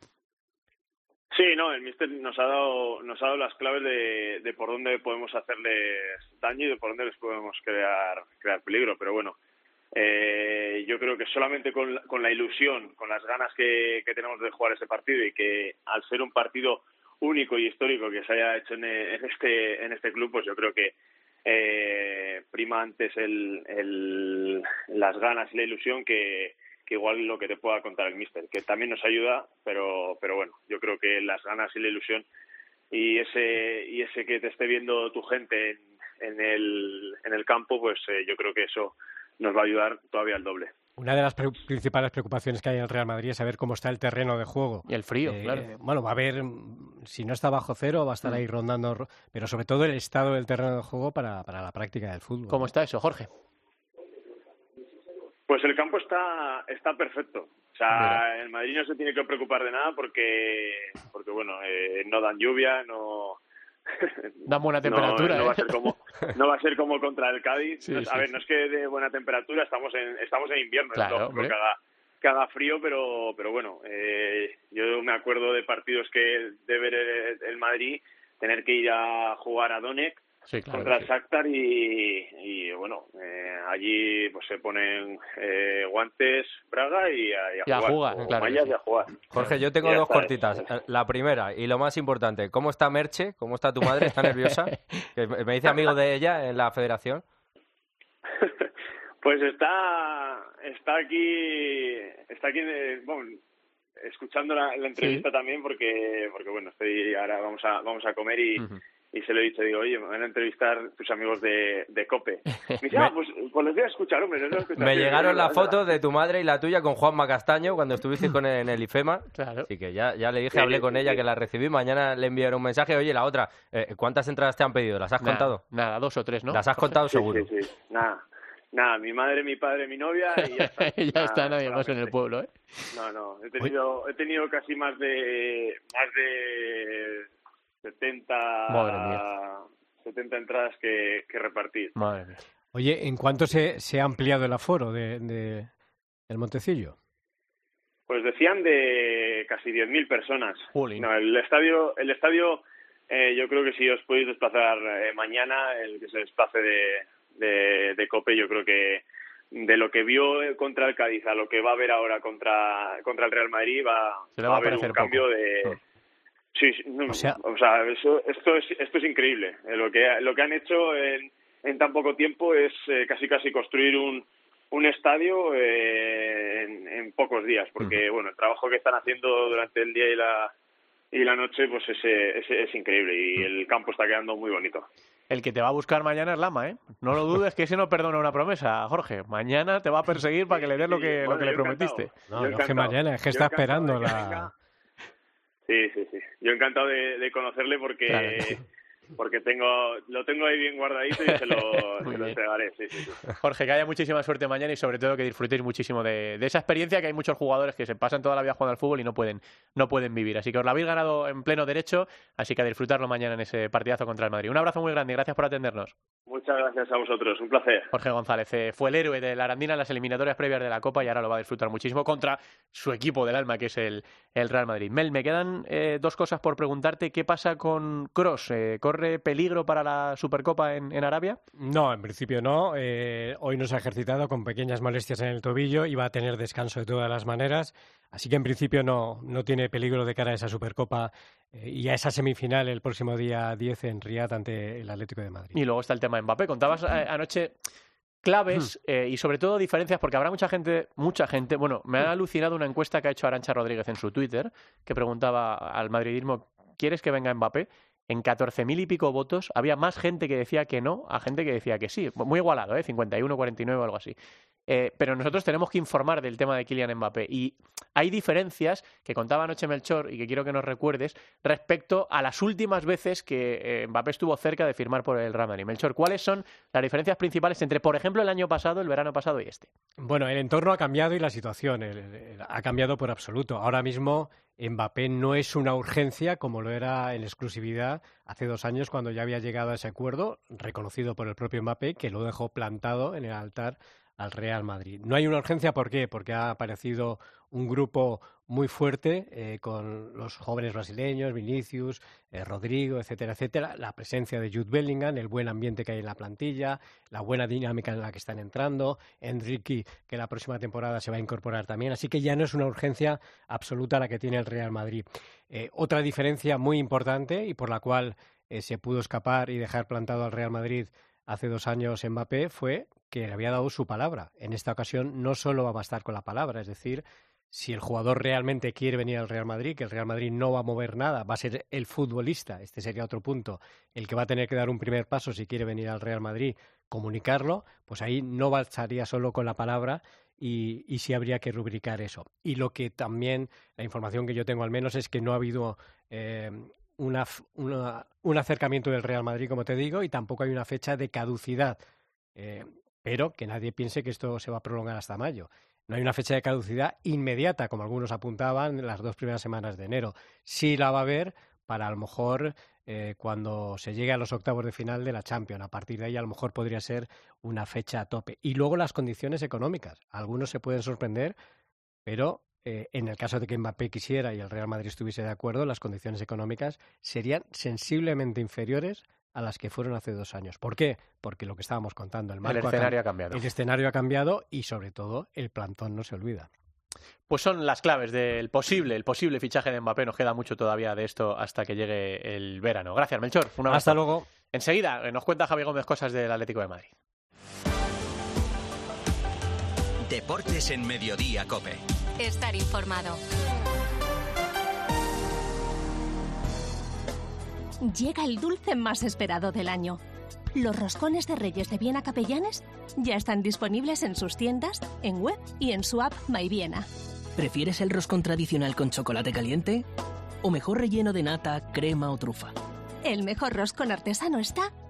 Sí, no, el Mister nos ha dado, nos ha dado las claves de, de por dónde podemos hacerles daño y de por dónde les podemos crear, crear peligro. Pero bueno, eh, yo creo que solamente con, con la ilusión, con las ganas que, que tenemos de jugar ese partido y que al ser un partido único y histórico que se haya hecho en, en este, en este club, pues yo creo que eh, prima antes el, el- las ganas y la ilusión que, que igual lo que te pueda contar el míster, que también nos ayuda, pero, pero bueno, yo creo que las ganas y la ilusión y ese y ese que te esté viendo tu gente en, en el en el campo pues eh, yo creo que eso nos va a ayudar todavía al doble Una de las pre- principales preocupaciones que hay en el Real Madrid es saber cómo está el terreno de juego. Y el frío, Eh, claro. eh, bueno, va a haber, si no está bajo cero, va a estar Mm. ahí rondando, ro- pero sobre todo el estado del terreno de juego para, para la práctica del fútbol. ¿Cómo está eso, Jorge? Pues el campo está está perfecto. O sea, el Madrid no se tiene que preocupar de nada porque porque bueno, eh, no dan lluvia, no Dan buena no- temperatura, no, va a ¿eh? ser como no va a ser como contra el Cádiz. Sí, No- sí, a ver, sí. no es que de buena temperatura, estamos en estamos en invierno, Claro, que haga que haga frío, pero pero bueno, eh, yo me acuerdo de partidos que de ver el, el Madrid tener que ir a jugar a Donetsk Sí, claro. contra el Shakhtar y, y, bueno, eh, allí pues se ponen eh, guantes, braga y a, y a Y a jugar, jugar, o claro que mallas sí. y a jugar. Jorge, yo tengo dos cortitas. La primera, y lo más importante, ¿cómo está Merche? ¿Cómo está tu madre? ¿Está nerviosa? Que me dice amigo de ella en la federación. Pues está está aquí está aquí eh, bueno, escuchando la, la entrevista también porque porque bueno estoy ahora vamos a vamos a comer y, y se lo he dicho digo oye me van a entrevistar tus amigos de, de Cope me dice ah pues, pues los voy a escuchar hombre los voy a escuchar". Me llegaron las fotos de tu madre y la tuya con Juanma Castaño cuando estuviste con él en el IFEMA. Así que ya, ya le dije, Sí, hablé sí, con sí, ella sí. que la recibí. Mañana le enviaré un mensaje. Oye, la otra, eh, ¿cuántas entradas te han pedido? ¿Las has Nada, contado? Nada, dos o tres, ¿no? Las has contado Sí, seguro. sí, sí. Nada, nada, mi madre, mi padre, mi novia y ya está. ya Nada, está nadie más en el pueblo, ¿eh? No, no, he tenido, he tenido casi más de más de 70, Madre 70 entradas que, que repartir. Madre mía. Oye, ¿en cuánto se, se ha ampliado el aforo de, de- del Montecillo? Pues decían de casi 10.000 personas. Jolín. No, el estadio, el estadio, eh, yo creo que si os podéis desplazar eh, mañana, el que se desplace de, de, de Cope, yo creo que de lo que vio eh, contra el Cádiz a lo que va a ver ahora contra, contra el Real Madrid va, va a haber un cambio poco. de... Sí, no, O sea- o sea, eso, esto, es, esto es increíble. Eh, Lo que, lo que han hecho en, en tan poco tiempo es eh, casi casi construir un, un estadio eh, en, en pocos días, porque bueno, el trabajo que están haciendo durante el día y la y la noche pues es, es, es increíble y el campo está quedando muy bonito. El que te va a buscar mañana es Lama, ¿eh? No lo dudes que ese no perdona una promesa, Jorge. Mañana te va a perseguir para que le des lo que, lo bueno, que le prometiste. No, no que encantado. mañana, es que Yo está esperando que la... Sí, sí, sí. Yo encantado de, de conocerle porque. Porque tengo lo tengo ahí bien guardadito y se lo, se entregaré. Sí, sí, sí. Jorge, que haya muchísima suerte mañana y sobre todo que disfrutéis muchísimo de, de esa experiencia que hay muchos jugadores que se pasan toda la vida jugando al fútbol y no pueden, no pueden vivir. Así que os la habéis ganado en pleno derecho, así que a disfrutarlo mañana en ese partidazo contra el Madrid. Un abrazo muy grande y gracias por atendernos. Muchas gracias a vosotros, un placer. Jorge González eh, fue el héroe de la Arandina en las eliminatorias previas de la Copa y ahora lo va a disfrutar muchísimo contra su equipo del alma, que es el, el Real Madrid. Mel, me quedan eh, dos cosas por preguntarte. ¿Qué pasa con Cross? ¿Corre peligro para la Supercopa en, en Arabia? No, en principio no. Eh, hoy no se ha ejercitado con pequeñas molestias en el tobillo y va a tener descanso de todas las maneras. Así que en principio no, no tiene peligro de cara a esa Supercopa eh, y a esa semifinal el próximo día 10 en Riyadh ante el Atlético de Madrid. Y luego está el tema de Mbappé. Contabas eh, anoche claves eh, y sobre todo diferencias, porque habrá mucha gente, mucha gente. Bueno, me ha alucinado una encuesta que ha hecho Arancha Rodríguez en su Twitter, que preguntaba al madridismo: ¿quieres que venga Mbappé? En 14.000 y pico votos había más gente que decía que no a gente que decía que sí. Muy igualado, ¿eh? 51, 49 o algo así. Eh, pero nosotros tenemos que informar del tema de Kylian Mbappé. Y hay diferencias que contaba anoche Melchor y que quiero que nos recuerdes respecto a las últimas veces que eh, Mbappé estuvo cerca de firmar por el Real Madrid. Melchor, ¿cuáles son las diferencias principales entre, por ejemplo, el año pasado, el verano pasado y este? Bueno, el entorno ha cambiado y la situación ha cambiado por absoluto. Ahora mismo Mbappé no es una urgencia como lo era en exclusividad hace dos años cuando ya había llegado a ese acuerdo, reconocido por el propio Mbappé, que lo dejó plantado en el altar al Real Madrid. No hay una urgencia, ¿por qué? Porque ha aparecido un grupo muy fuerte eh, con los jóvenes brasileños, Vinicius, eh, Rodrigo, etcétera, etcétera. La presencia de Jude Bellingham, el buen ambiente que hay en la plantilla, la buena dinámica en la que están entrando, Enrique, que la próxima temporada se va a incorporar también. Así que ya no es una urgencia absoluta la que tiene el Real Madrid. Eh, otra diferencia muy importante y por la cual se pudo escapar y dejar plantado al Real Madrid hace dos años Mbappé fue que le había dado su palabra. En esta ocasión no solo va a bastar con la palabra, es decir, si el jugador realmente quiere venir al Real Madrid, que el Real Madrid no va a mover nada, va a ser el futbolista, este sería otro punto, el que va a tener que dar un primer paso si quiere venir al Real Madrid, comunicarlo, pues ahí no bastaría solo con la palabra y, y sí habría que rubricar eso. Y lo que también, la información que yo tengo al menos es que no ha habido eh, una, una, un acercamiento del Real Madrid, como te digo, y tampoco hay una fecha de caducidad. Eh, pero que nadie piense que esto se va a prolongar hasta mayo. No hay una fecha de caducidad inmediata, como algunos apuntaban, las dos primeras semanas de enero. Sí la va a haber para a lo mejor eh, cuando se llegue a los octavos de final de la Champions. A partir de ahí a lo mejor podría ser una fecha a tope. Y luego las condiciones económicas. Algunos se pueden sorprender, pero eh, en el caso de que Mbappé quisiera y el Real Madrid estuviese de acuerdo, las condiciones económicas serían sensiblemente inferiores a las que fueron hace dos años. ¿Por qué? Porque lo que estábamos contando, el, el escenario ha, cambiado. El escenario ha cambiado y sobre todo el plantón no se olvida. Pues son las claves del posible, el posible fichaje de Mbappé. Nos queda mucho todavía de esto hasta que llegue el verano. Gracias, Melchor. Un Hasta luego. Enseguida nos cuenta Javi Gómez cosas del Atlético de Madrid. Deportes en Mediodía, Cope. Estar informado. Llega el dulce más esperado del año. Los roscones de Reyes de Viena Capellanes ya están disponibles en sus tiendas, en web y en su app MyViena. ¿Prefieres el roscón tradicional con chocolate caliente? ¿O mejor relleno de nata, crema o trufa? El mejor roscón artesano está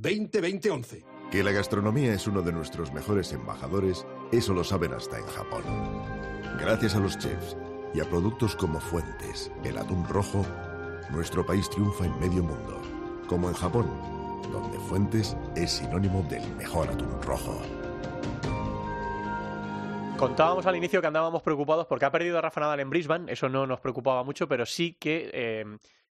2011. Que la gastronomía es uno de nuestros mejores embajadores, eso lo saben hasta en Japón. Gracias a los chefs y a productos como Fuentes, el atún rojo, nuestro país triunfa en medio mundo, como en Japón, donde Fuentes es sinónimo del mejor atún rojo. Contábamos al inicio que andábamos preocupados porque ha perdido a Rafa Nadal en Brisbane, eso no nos preocupaba mucho, pero sí que eh,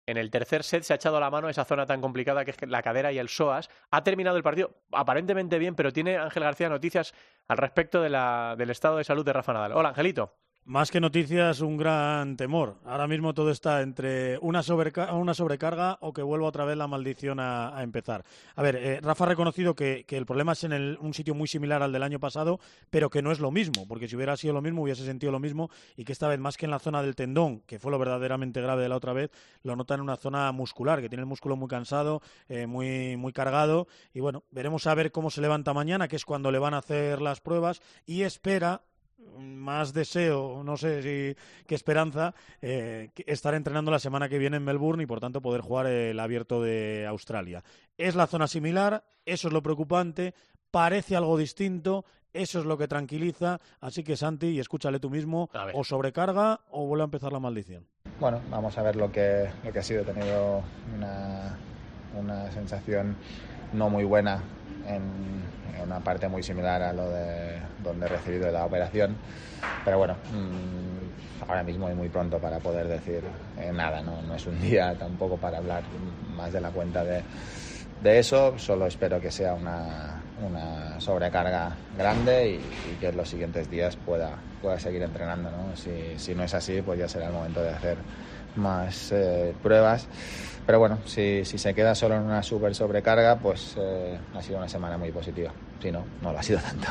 en el tercer set se ha echado la mano a esa zona tan complicada que es la cadera y el psoas. Ha terminado el partido aparentemente bien, pero tiene Ángel García noticias al respecto de la, del estado de salud de Rafa Nadal. Hola, Angelito. Más que noticias, un gran temor. Ahora mismo todo está entre una, una sobrecarga o que vuelva otra vez la maldición a, empezar. A ver, eh, Rafa ha reconocido que, el problema es en un sitio muy similar al del año pasado, pero que no es lo mismo, porque si hubiera sido lo mismo hubiese sentido lo mismo y que esta vez más que en la zona del tendón, que fue lo verdaderamente grave de la otra vez, lo nota en una zona muscular, que tiene el músculo muy cansado, eh, muy, muy cargado y bueno, veremos a ver cómo se levanta mañana, que es cuando le van a hacer las pruebas y espera más deseo, no sé si qué esperanza, eh, estar entrenando la semana que viene en Melbourne y por tanto poder jugar el abierto de Australia. Es la zona similar, eso es lo preocupante, parece algo distinto, eso es lo que tranquiliza, así que Santi, y escúchale tú mismo, o sobrecarga o vuelve a empezar la maldición. Bueno, vamos a ver lo que, lo que ha sido. He tenido una, una sensación no muy buena en, una parte muy similar a lo de donde he recibido la operación. Pero bueno, mm, ahora mismo es muy pronto para poder decir eh, nada, ¿no? no es un día tampoco para hablar más de la cuenta de, de eso, solo espero que sea una, una sobrecarga grande y, que en los siguientes días pueda, pueda seguir entrenando. ¿no? Si, si no es así, pues ya será el momento de hacer más eh, pruebas. Pero bueno, si, si se queda solo en una super sobrecarga, pues eh, ha sido una semana muy positiva. Si no, no lo ha sido tanto.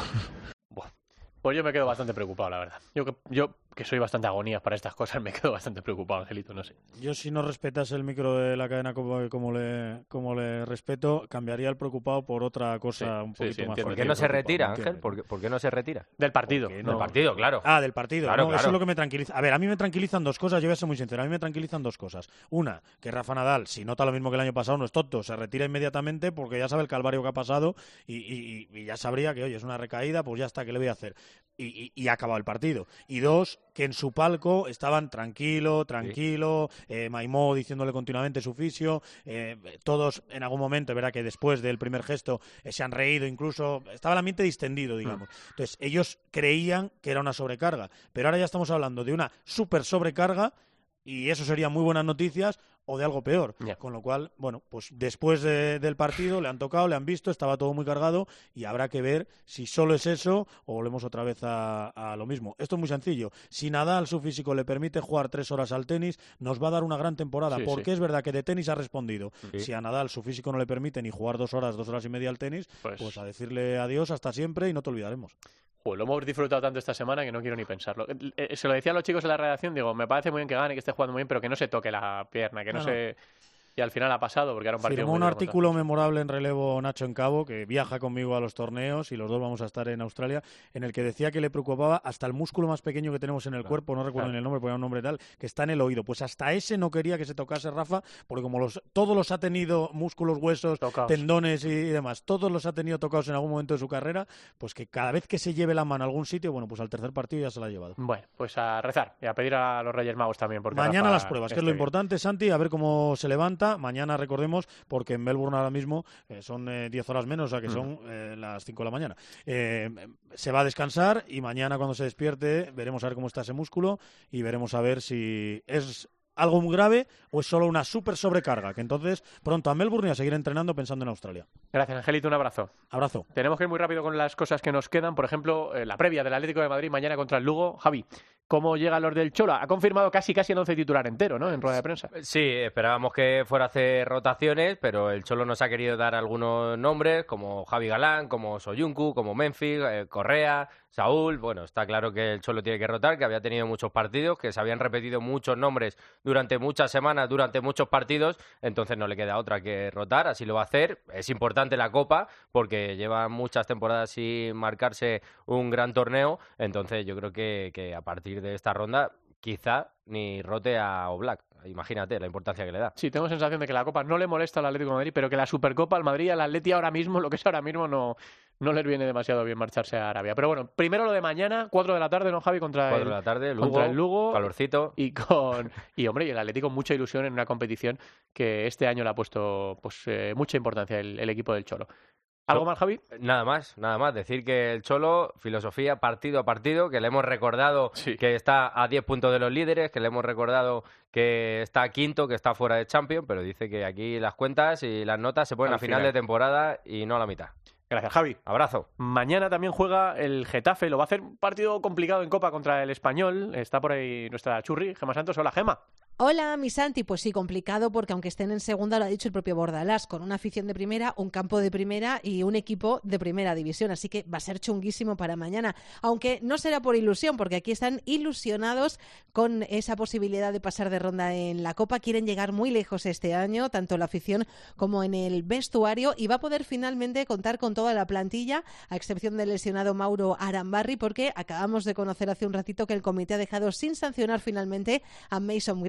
Pues yo me quedo bastante preocupado, la verdad. Yo, yo que soy bastante agonías para estas cosas, me quedo bastante preocupado, Angelito, no sé. Yo si no respetas el micro de la cadena como, como, le, como le respeto, cambiaría el preocupado por otra cosa un poquito más ¿Por qué no se retira, Ángel? ¿Por qué, no se retira? Del partido. Del partido, claro. Ah, del partido. Eso es lo que me tranquiliza. A ver, a mí me tranquilizan dos cosas, yo voy a ser muy sincero, a mí me tranquilizan dos cosas. Una, que Rafa Nadal, si nota lo mismo que el año pasado, no es tonto, se retira inmediatamente porque ya sabe el calvario que ha pasado y, y ya sabría que, oye, es una recaída, pues ya está, ¿qué le voy a hacer? Y, y, ha acabado el partido. Y dos, que en su palco estaban tranquilo, tranquilo, eh, Maimó diciéndole continuamente su fisio, eh, todos en algún momento, verá que después del primer gesto eh, se han reído incluso, estaba el ambiente distendido, digamos. Mm. Entonces, ellos creían que era una sobrecarga, pero ahora ya estamos hablando de una super sobrecarga y eso serían muy buenas noticias o de algo peor. Con lo cual, bueno, pues después de- del partido le han tocado, le han visto, estaba todo muy cargado y habrá que ver si solo es eso o volvemos otra vez a, a lo mismo. Esto es muy sencillo. Si Nadal, su físico, le permite jugar tres horas al tenis, nos va a dar una gran temporada. Sí, porque sí. es verdad que de tenis ha respondido. Sí. Si a Nadal, su físico, no le permite ni jugar dos horas, dos horas y media al tenis, Pues- pues, a decirle adiós hasta siempre y no te olvidaremos. Pues lo hemos disfrutado tanto esta semana que no quiero ni pensarlo. Eh, eh, Se lo decía a los chicos en la redacción, digo, me parece muy bien que gane, que esté jugando muy bien, pero que no se toque la pierna, que no, No, no. se... Y al final ha pasado, porque era un partido Firmó un contra- artículo memorable en relevo Nacho en Cabo, que viaja conmigo a los torneos y los dos vamos a estar en Australia, en el que decía que le preocupaba hasta el músculo más pequeño que tenemos en el cuerpo, no recuerdo claro. ni el nombre, era un nombre tal, que está en el oído. Pues hasta ese no quería que se tocase Rafa, porque como los, todos los ha tenido músculos, huesos, tendones y, demás, todos los ha tenido tocados en algún momento de su carrera, pues que cada vez que se lleve la mano a algún sitio, bueno, pues al tercer partido ya se la ha llevado. Bueno, pues a rezar y a pedir a los Reyes Magos también. Porque Mañana Rafa las pruebas, que es lo bien. importante, Santi, a ver cómo se levanta. Mañana recordemos, porque en Melbourne ahora mismo eh, son eh, 10 horas menos, o sea que Mm. son eh, las 5 de la mañana. Eh, se va a descansar y mañana cuando se despierte veremos a ver cómo está ese músculo y veremos a ver si es algo muy grave o es solo una súper sobrecarga, que entonces pronto a Melbourne y a seguir entrenando pensando en Australia. Gracias, Angelito, un abrazo. Abrazo. Tenemos que ir muy rápido con las cosas que nos quedan. Por ejemplo, eh, la previa del Atlético de Madrid mañana contra el Lugo. Javi, ¿cómo llegan los del Chola? Ha confirmado casi casi el once titular entero, ¿no? En rueda de prensa. Sí, esperábamos que fuera a hacer rotaciones, pero el Cholo nos ha querido dar algunos nombres, como Javi Galán, como Soyuncu, como Memphis, eh, Correa, Saúl. Bueno, está claro que el Cholo tiene que rotar, que había tenido muchos partidos, que se habían repetido muchos nombres durante muchas semanas, durante muchos partidos, entonces no le queda otra que rotar, así lo va a hacer. Es importante la Copa, porque lleva muchas temporadas sin marcarse un gran torneo, entonces yo creo que, que a partir de esta ronda quizá ni rote a Oblak. Imagínate la importancia que le da. Sí, tengo sensación de que la Copa no le molesta al Atlético de Madrid, pero que la Supercopa al Madrid al Atleti ahora mismo, lo que es ahora mismo, no, no les viene demasiado bien marcharse a Arabia. Pero bueno, primero lo de mañana, 4 de la tarde, ¿no, Javi? Contra Cuatro el, de la tarde, Lugo, contra el Lugo. calorcito. Y con y hombre, y el Atlético mucha ilusión en una competición que este año le ha puesto pues eh, mucha importancia el, el equipo del Cholo. ¿Algo más, Javi? Nada más, nada más. Decir que el Cholo, filosofía partido a partido, que le hemos recordado que está a 10 puntos de los líderes, que le hemos recordado que está quinto, que está fuera de Champions, pero dice que aquí las cuentas y las notas se ponen Al a final, final. de temporada y no a la mitad. Gracias, Javi. Abrazo. Mañana también juega el Getafe. Lo va a hacer un partido complicado en Copa contra el Español. Está por ahí nuestra Churri, Gema Santos. Hola, Gema. Hola, mi Santi. Pues sí, complicado porque aunque estén en segunda, lo ha dicho el propio Bordalás, con una afición de primera, un campo de primera y un equipo de primera división. Así que va a ser chunguísimo para mañana. Aunque no será por ilusión, porque aquí están ilusionados con esa posibilidad de pasar de ronda en la Copa. Quieren llegar muy lejos este año, tanto la afición como en el vestuario, y va a poder finalmente contar con toda la plantilla, a excepción del lesionado Mauro Arambarri, porque acabamos de conocer hace un ratito que el comité ha dejado sin sancionar finalmente a Mason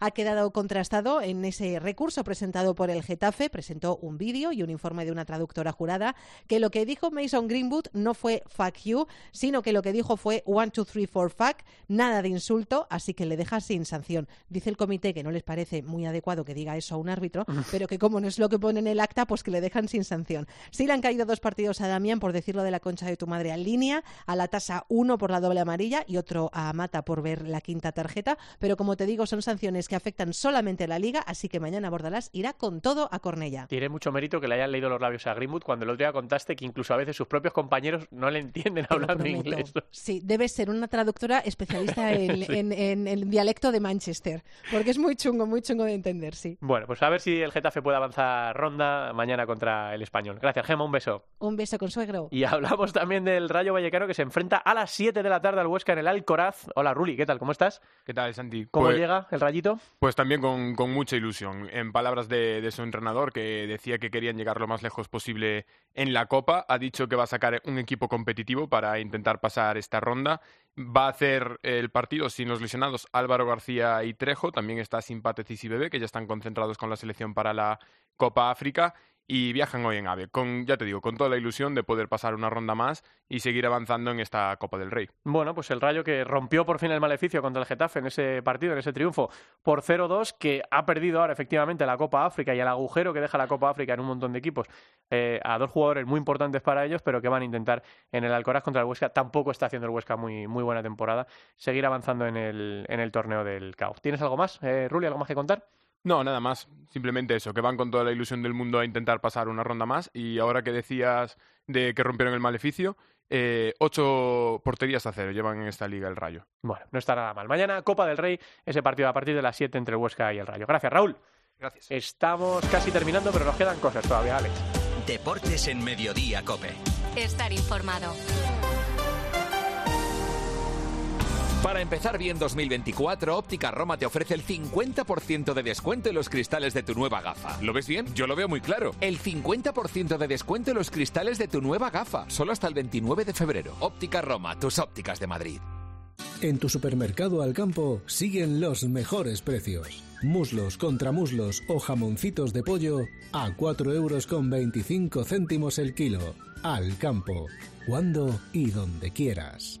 Ha quedado contrastado en ese recurso presentado por el Getafe. Presentó un vídeo y un informe de una traductora jurada que lo que dijo Mason Greenwood no fue fuck you, sino que lo que dijo fue one, two, three, four, fuck, nada de insulto, así que le deja sin sanción. Dice el comité que no les parece muy adecuado que diga eso a un árbitro, pero que como no es lo que pone en el acta, pues que le dejan sin sanción. Sí le han caído dos partidos a Damián, por decirlo de la concha de tu madre, en línea, a la tasa uno por la doble amarilla y otro a Mata por ver la quinta tarjeta, pero como te digo, son sanciones que afectan solamente a la liga, así que mañana Bordalás irá con todo a Cornella. Tiene mucho mérito que le hayan leído los labios a Greenwood cuando el otro día contaste que incluso a veces sus propios compañeros no le entienden Te hablando inglés. Sí, debe ser una traductora especialista en, Sí. en- en el dialecto de Manchester, porque es muy chungo, muy chungo de entender, sí. Bueno, pues a ver si el Getafe puede avanzar ronda mañana contra el Español. Gracias, Gema, un beso. Un beso con suegro. Y hablamos también del Rayo Vallecano que se enfrenta a las 7 de la tarde al Huesca en el Alcoraz. Hola, Ruli, ¿qué tal? ¿Cómo estás? ¿Qué tal, Santi? ¿Cómo Pues- llega el Rayito? Pues también con, mucha ilusión. En palabras de, su entrenador, que decía que querían llegar lo más lejos posible en la Copa, ha dicho que va a sacar un equipo competitivo para intentar pasar esta ronda. Va a hacer el partido sin los lesionados Álvaro García y Trejo. También está Simpatecis y Bebé, que ya están concentrados con la selección para la Copa África. Y viajan hoy en AVE, con, ya te digo, con toda la ilusión de poder pasar una ronda más y seguir avanzando en esta Copa del Rey. Bueno, pues el Rayo que rompió por fin el maleficio contra el Getafe en ese partido, en ese triunfo por 0-2, que ha perdido ahora efectivamente la Copa África y el agujero que deja la Copa África en un montón de equipos eh, a dos jugadores muy importantes para ellos, pero que van a intentar en el Alcoraz contra el Huesca. Tampoco está haciendo el Huesca muy, muy buena temporada, seguir avanzando en el, en el torneo del CAO. ¿Tienes algo más, eh, Ruli, algo más que contar? No, nada más. Simplemente eso, que van con toda la ilusión del mundo a intentar pasar una ronda más. Y ahora que decías de que rompieron el maleficio, eh, ocho porterías a cero llevan en esta liga el Rayo. Bueno, no está nada mal. Mañana, Copa del Rey, ese partido a partir de las 7 entre el Huesca y el Rayo. Gracias, Raúl. Gracias. Estamos casi terminando, pero nos quedan cosas todavía, Alex. Deportes en Mediodía, Cope. Estar informado. Para empezar bien 2024, Óptica Roma te ofrece el 50% de descuento en los cristales de tu nueva gafa. ¿Lo ves bien? Yo lo veo muy claro. El 50% de descuento en los cristales de tu nueva gafa, solo hasta el 29 de febrero. Óptica Roma, tus ópticas de Madrid. En tu supermercado al campo siguen los mejores precios. Muslos, contramuslos o jamoncitos de pollo a 4 euros con 25 céntimos el kilo. Al campo, cuando y donde quieras.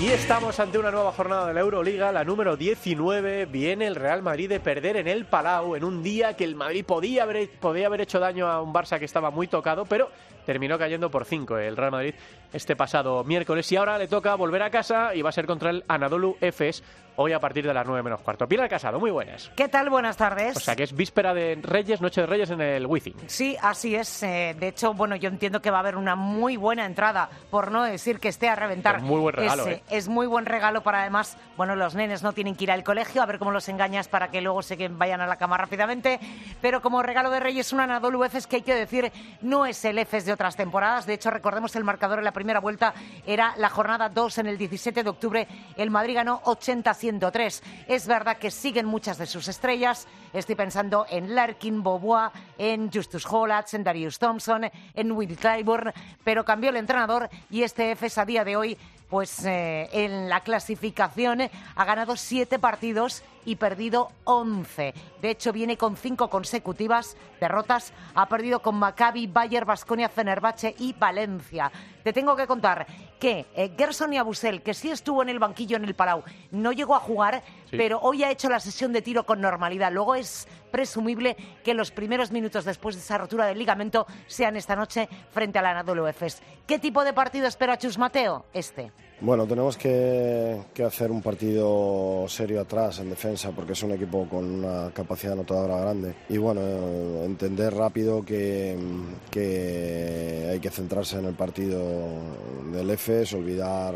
Y estamos ante una nueva jornada de la Euroliga, la número 19. Viene el Real Madrid de perder en el Palau en un día que el Madrid podía haber, haber hecho daño a un Barça que estaba muy tocado, pero terminó cayendo por 5 el Real Madrid este pasado miércoles. Y ahora le toca volver a casa y va a ser contra el Anadolu Efes hoy a partir de las 9 menos cuarto. Pilar Casado, muy buenas. ¿Qué tal? Buenas tardes. O sea que es víspera de Reyes, Noche de Reyes en el Wizzing. Sí, así es. Eh, de hecho, bueno, yo entiendo que va a haber una muy buena entrada, por no decir que esté a reventar. Es muy buen regalo, es, ¿eh? es muy buen regalo para además, bueno, los nenes no tienen que ir al colegio, a ver cómo los engañas para que luego se vayan a la cama rápidamente. Pero como regalo de Reyes, un Anadolu Efes que hay que decir no es el Efes de otras temporadas. De hecho, recordemos el marcador en la primera vuelta era la jornada 2 en el 17 de octubre. El Madrid ganó 80-103. Es verdad que siguen muchas de sus estrellas. Estoy pensando en Larkin, Bobois, en Justus Hollatz, en Darius Thompson, en Will Clyburn, pero cambió el entrenador y este EFES a día de hoy pues eh, en la clasificación ha ganado siete partidos y perdido once. De hecho, viene con cinco consecutivas derrotas. Ha perdido con Maccabi, Bayer, Basconia, Fenerbahce y Valencia. Te tengo que contar que eh, Gerson y Abusel, que sí estuvo en el banquillo en el Palau, no llegó a jugar, Sí. pero hoy ha hecho la sesión de tiro con normalidad. Luego es presumible que los primeros minutos después de esa rotura del ligamento sean esta noche frente al Anadolu Efes. ¿Qué tipo de partido espera Chus Mateo? Este. Bueno, tenemos que, que hacer un partido serio atrás en defensa porque es un equipo con una capacidad anotadora grande. Y bueno, entender rápido que, que hay que centrarse en el partido del EFES, olvidar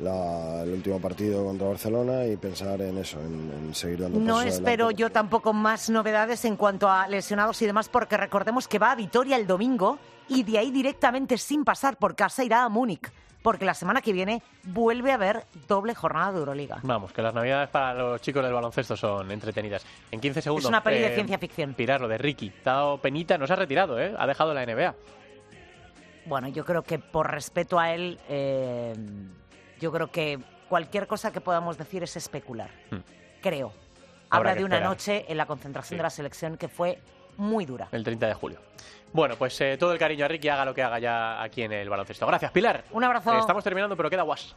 la- el último partido contra Barcelona y pensar en eso, en, en seguir dando No espero adelante. yo tampoco más novedades en cuanto a lesionados y demás, porque recordemos que va a Vitoria el domingo y de ahí directamente sin pasar por casa irá a Múnich, porque la semana que viene vuelve a haber doble jornada de Euroliga. Vamos, que las navidades para los chicos del baloncesto son entretenidas. En 15 segundos. Es una peli de eh, ciencia ficción. Pilar, lo de Ricky. Te ha dado penita, no se ha retirado, ¿eh? Ha dejado la NBA. Bueno, yo creo que por respeto a él, eh, yo creo que cualquier cosa que podamos decir es especular. Hmm. Creo. Habrá Habla de una esperar. noche en la concentración Sí. de la selección que fue muy dura. El 30 de julio. Bueno, pues eh, todo el cariño a Ricky, haga lo que haga ya aquí en el baloncesto. Gracias, Pilar. Un abrazo. Estamos terminando, pero queda guas.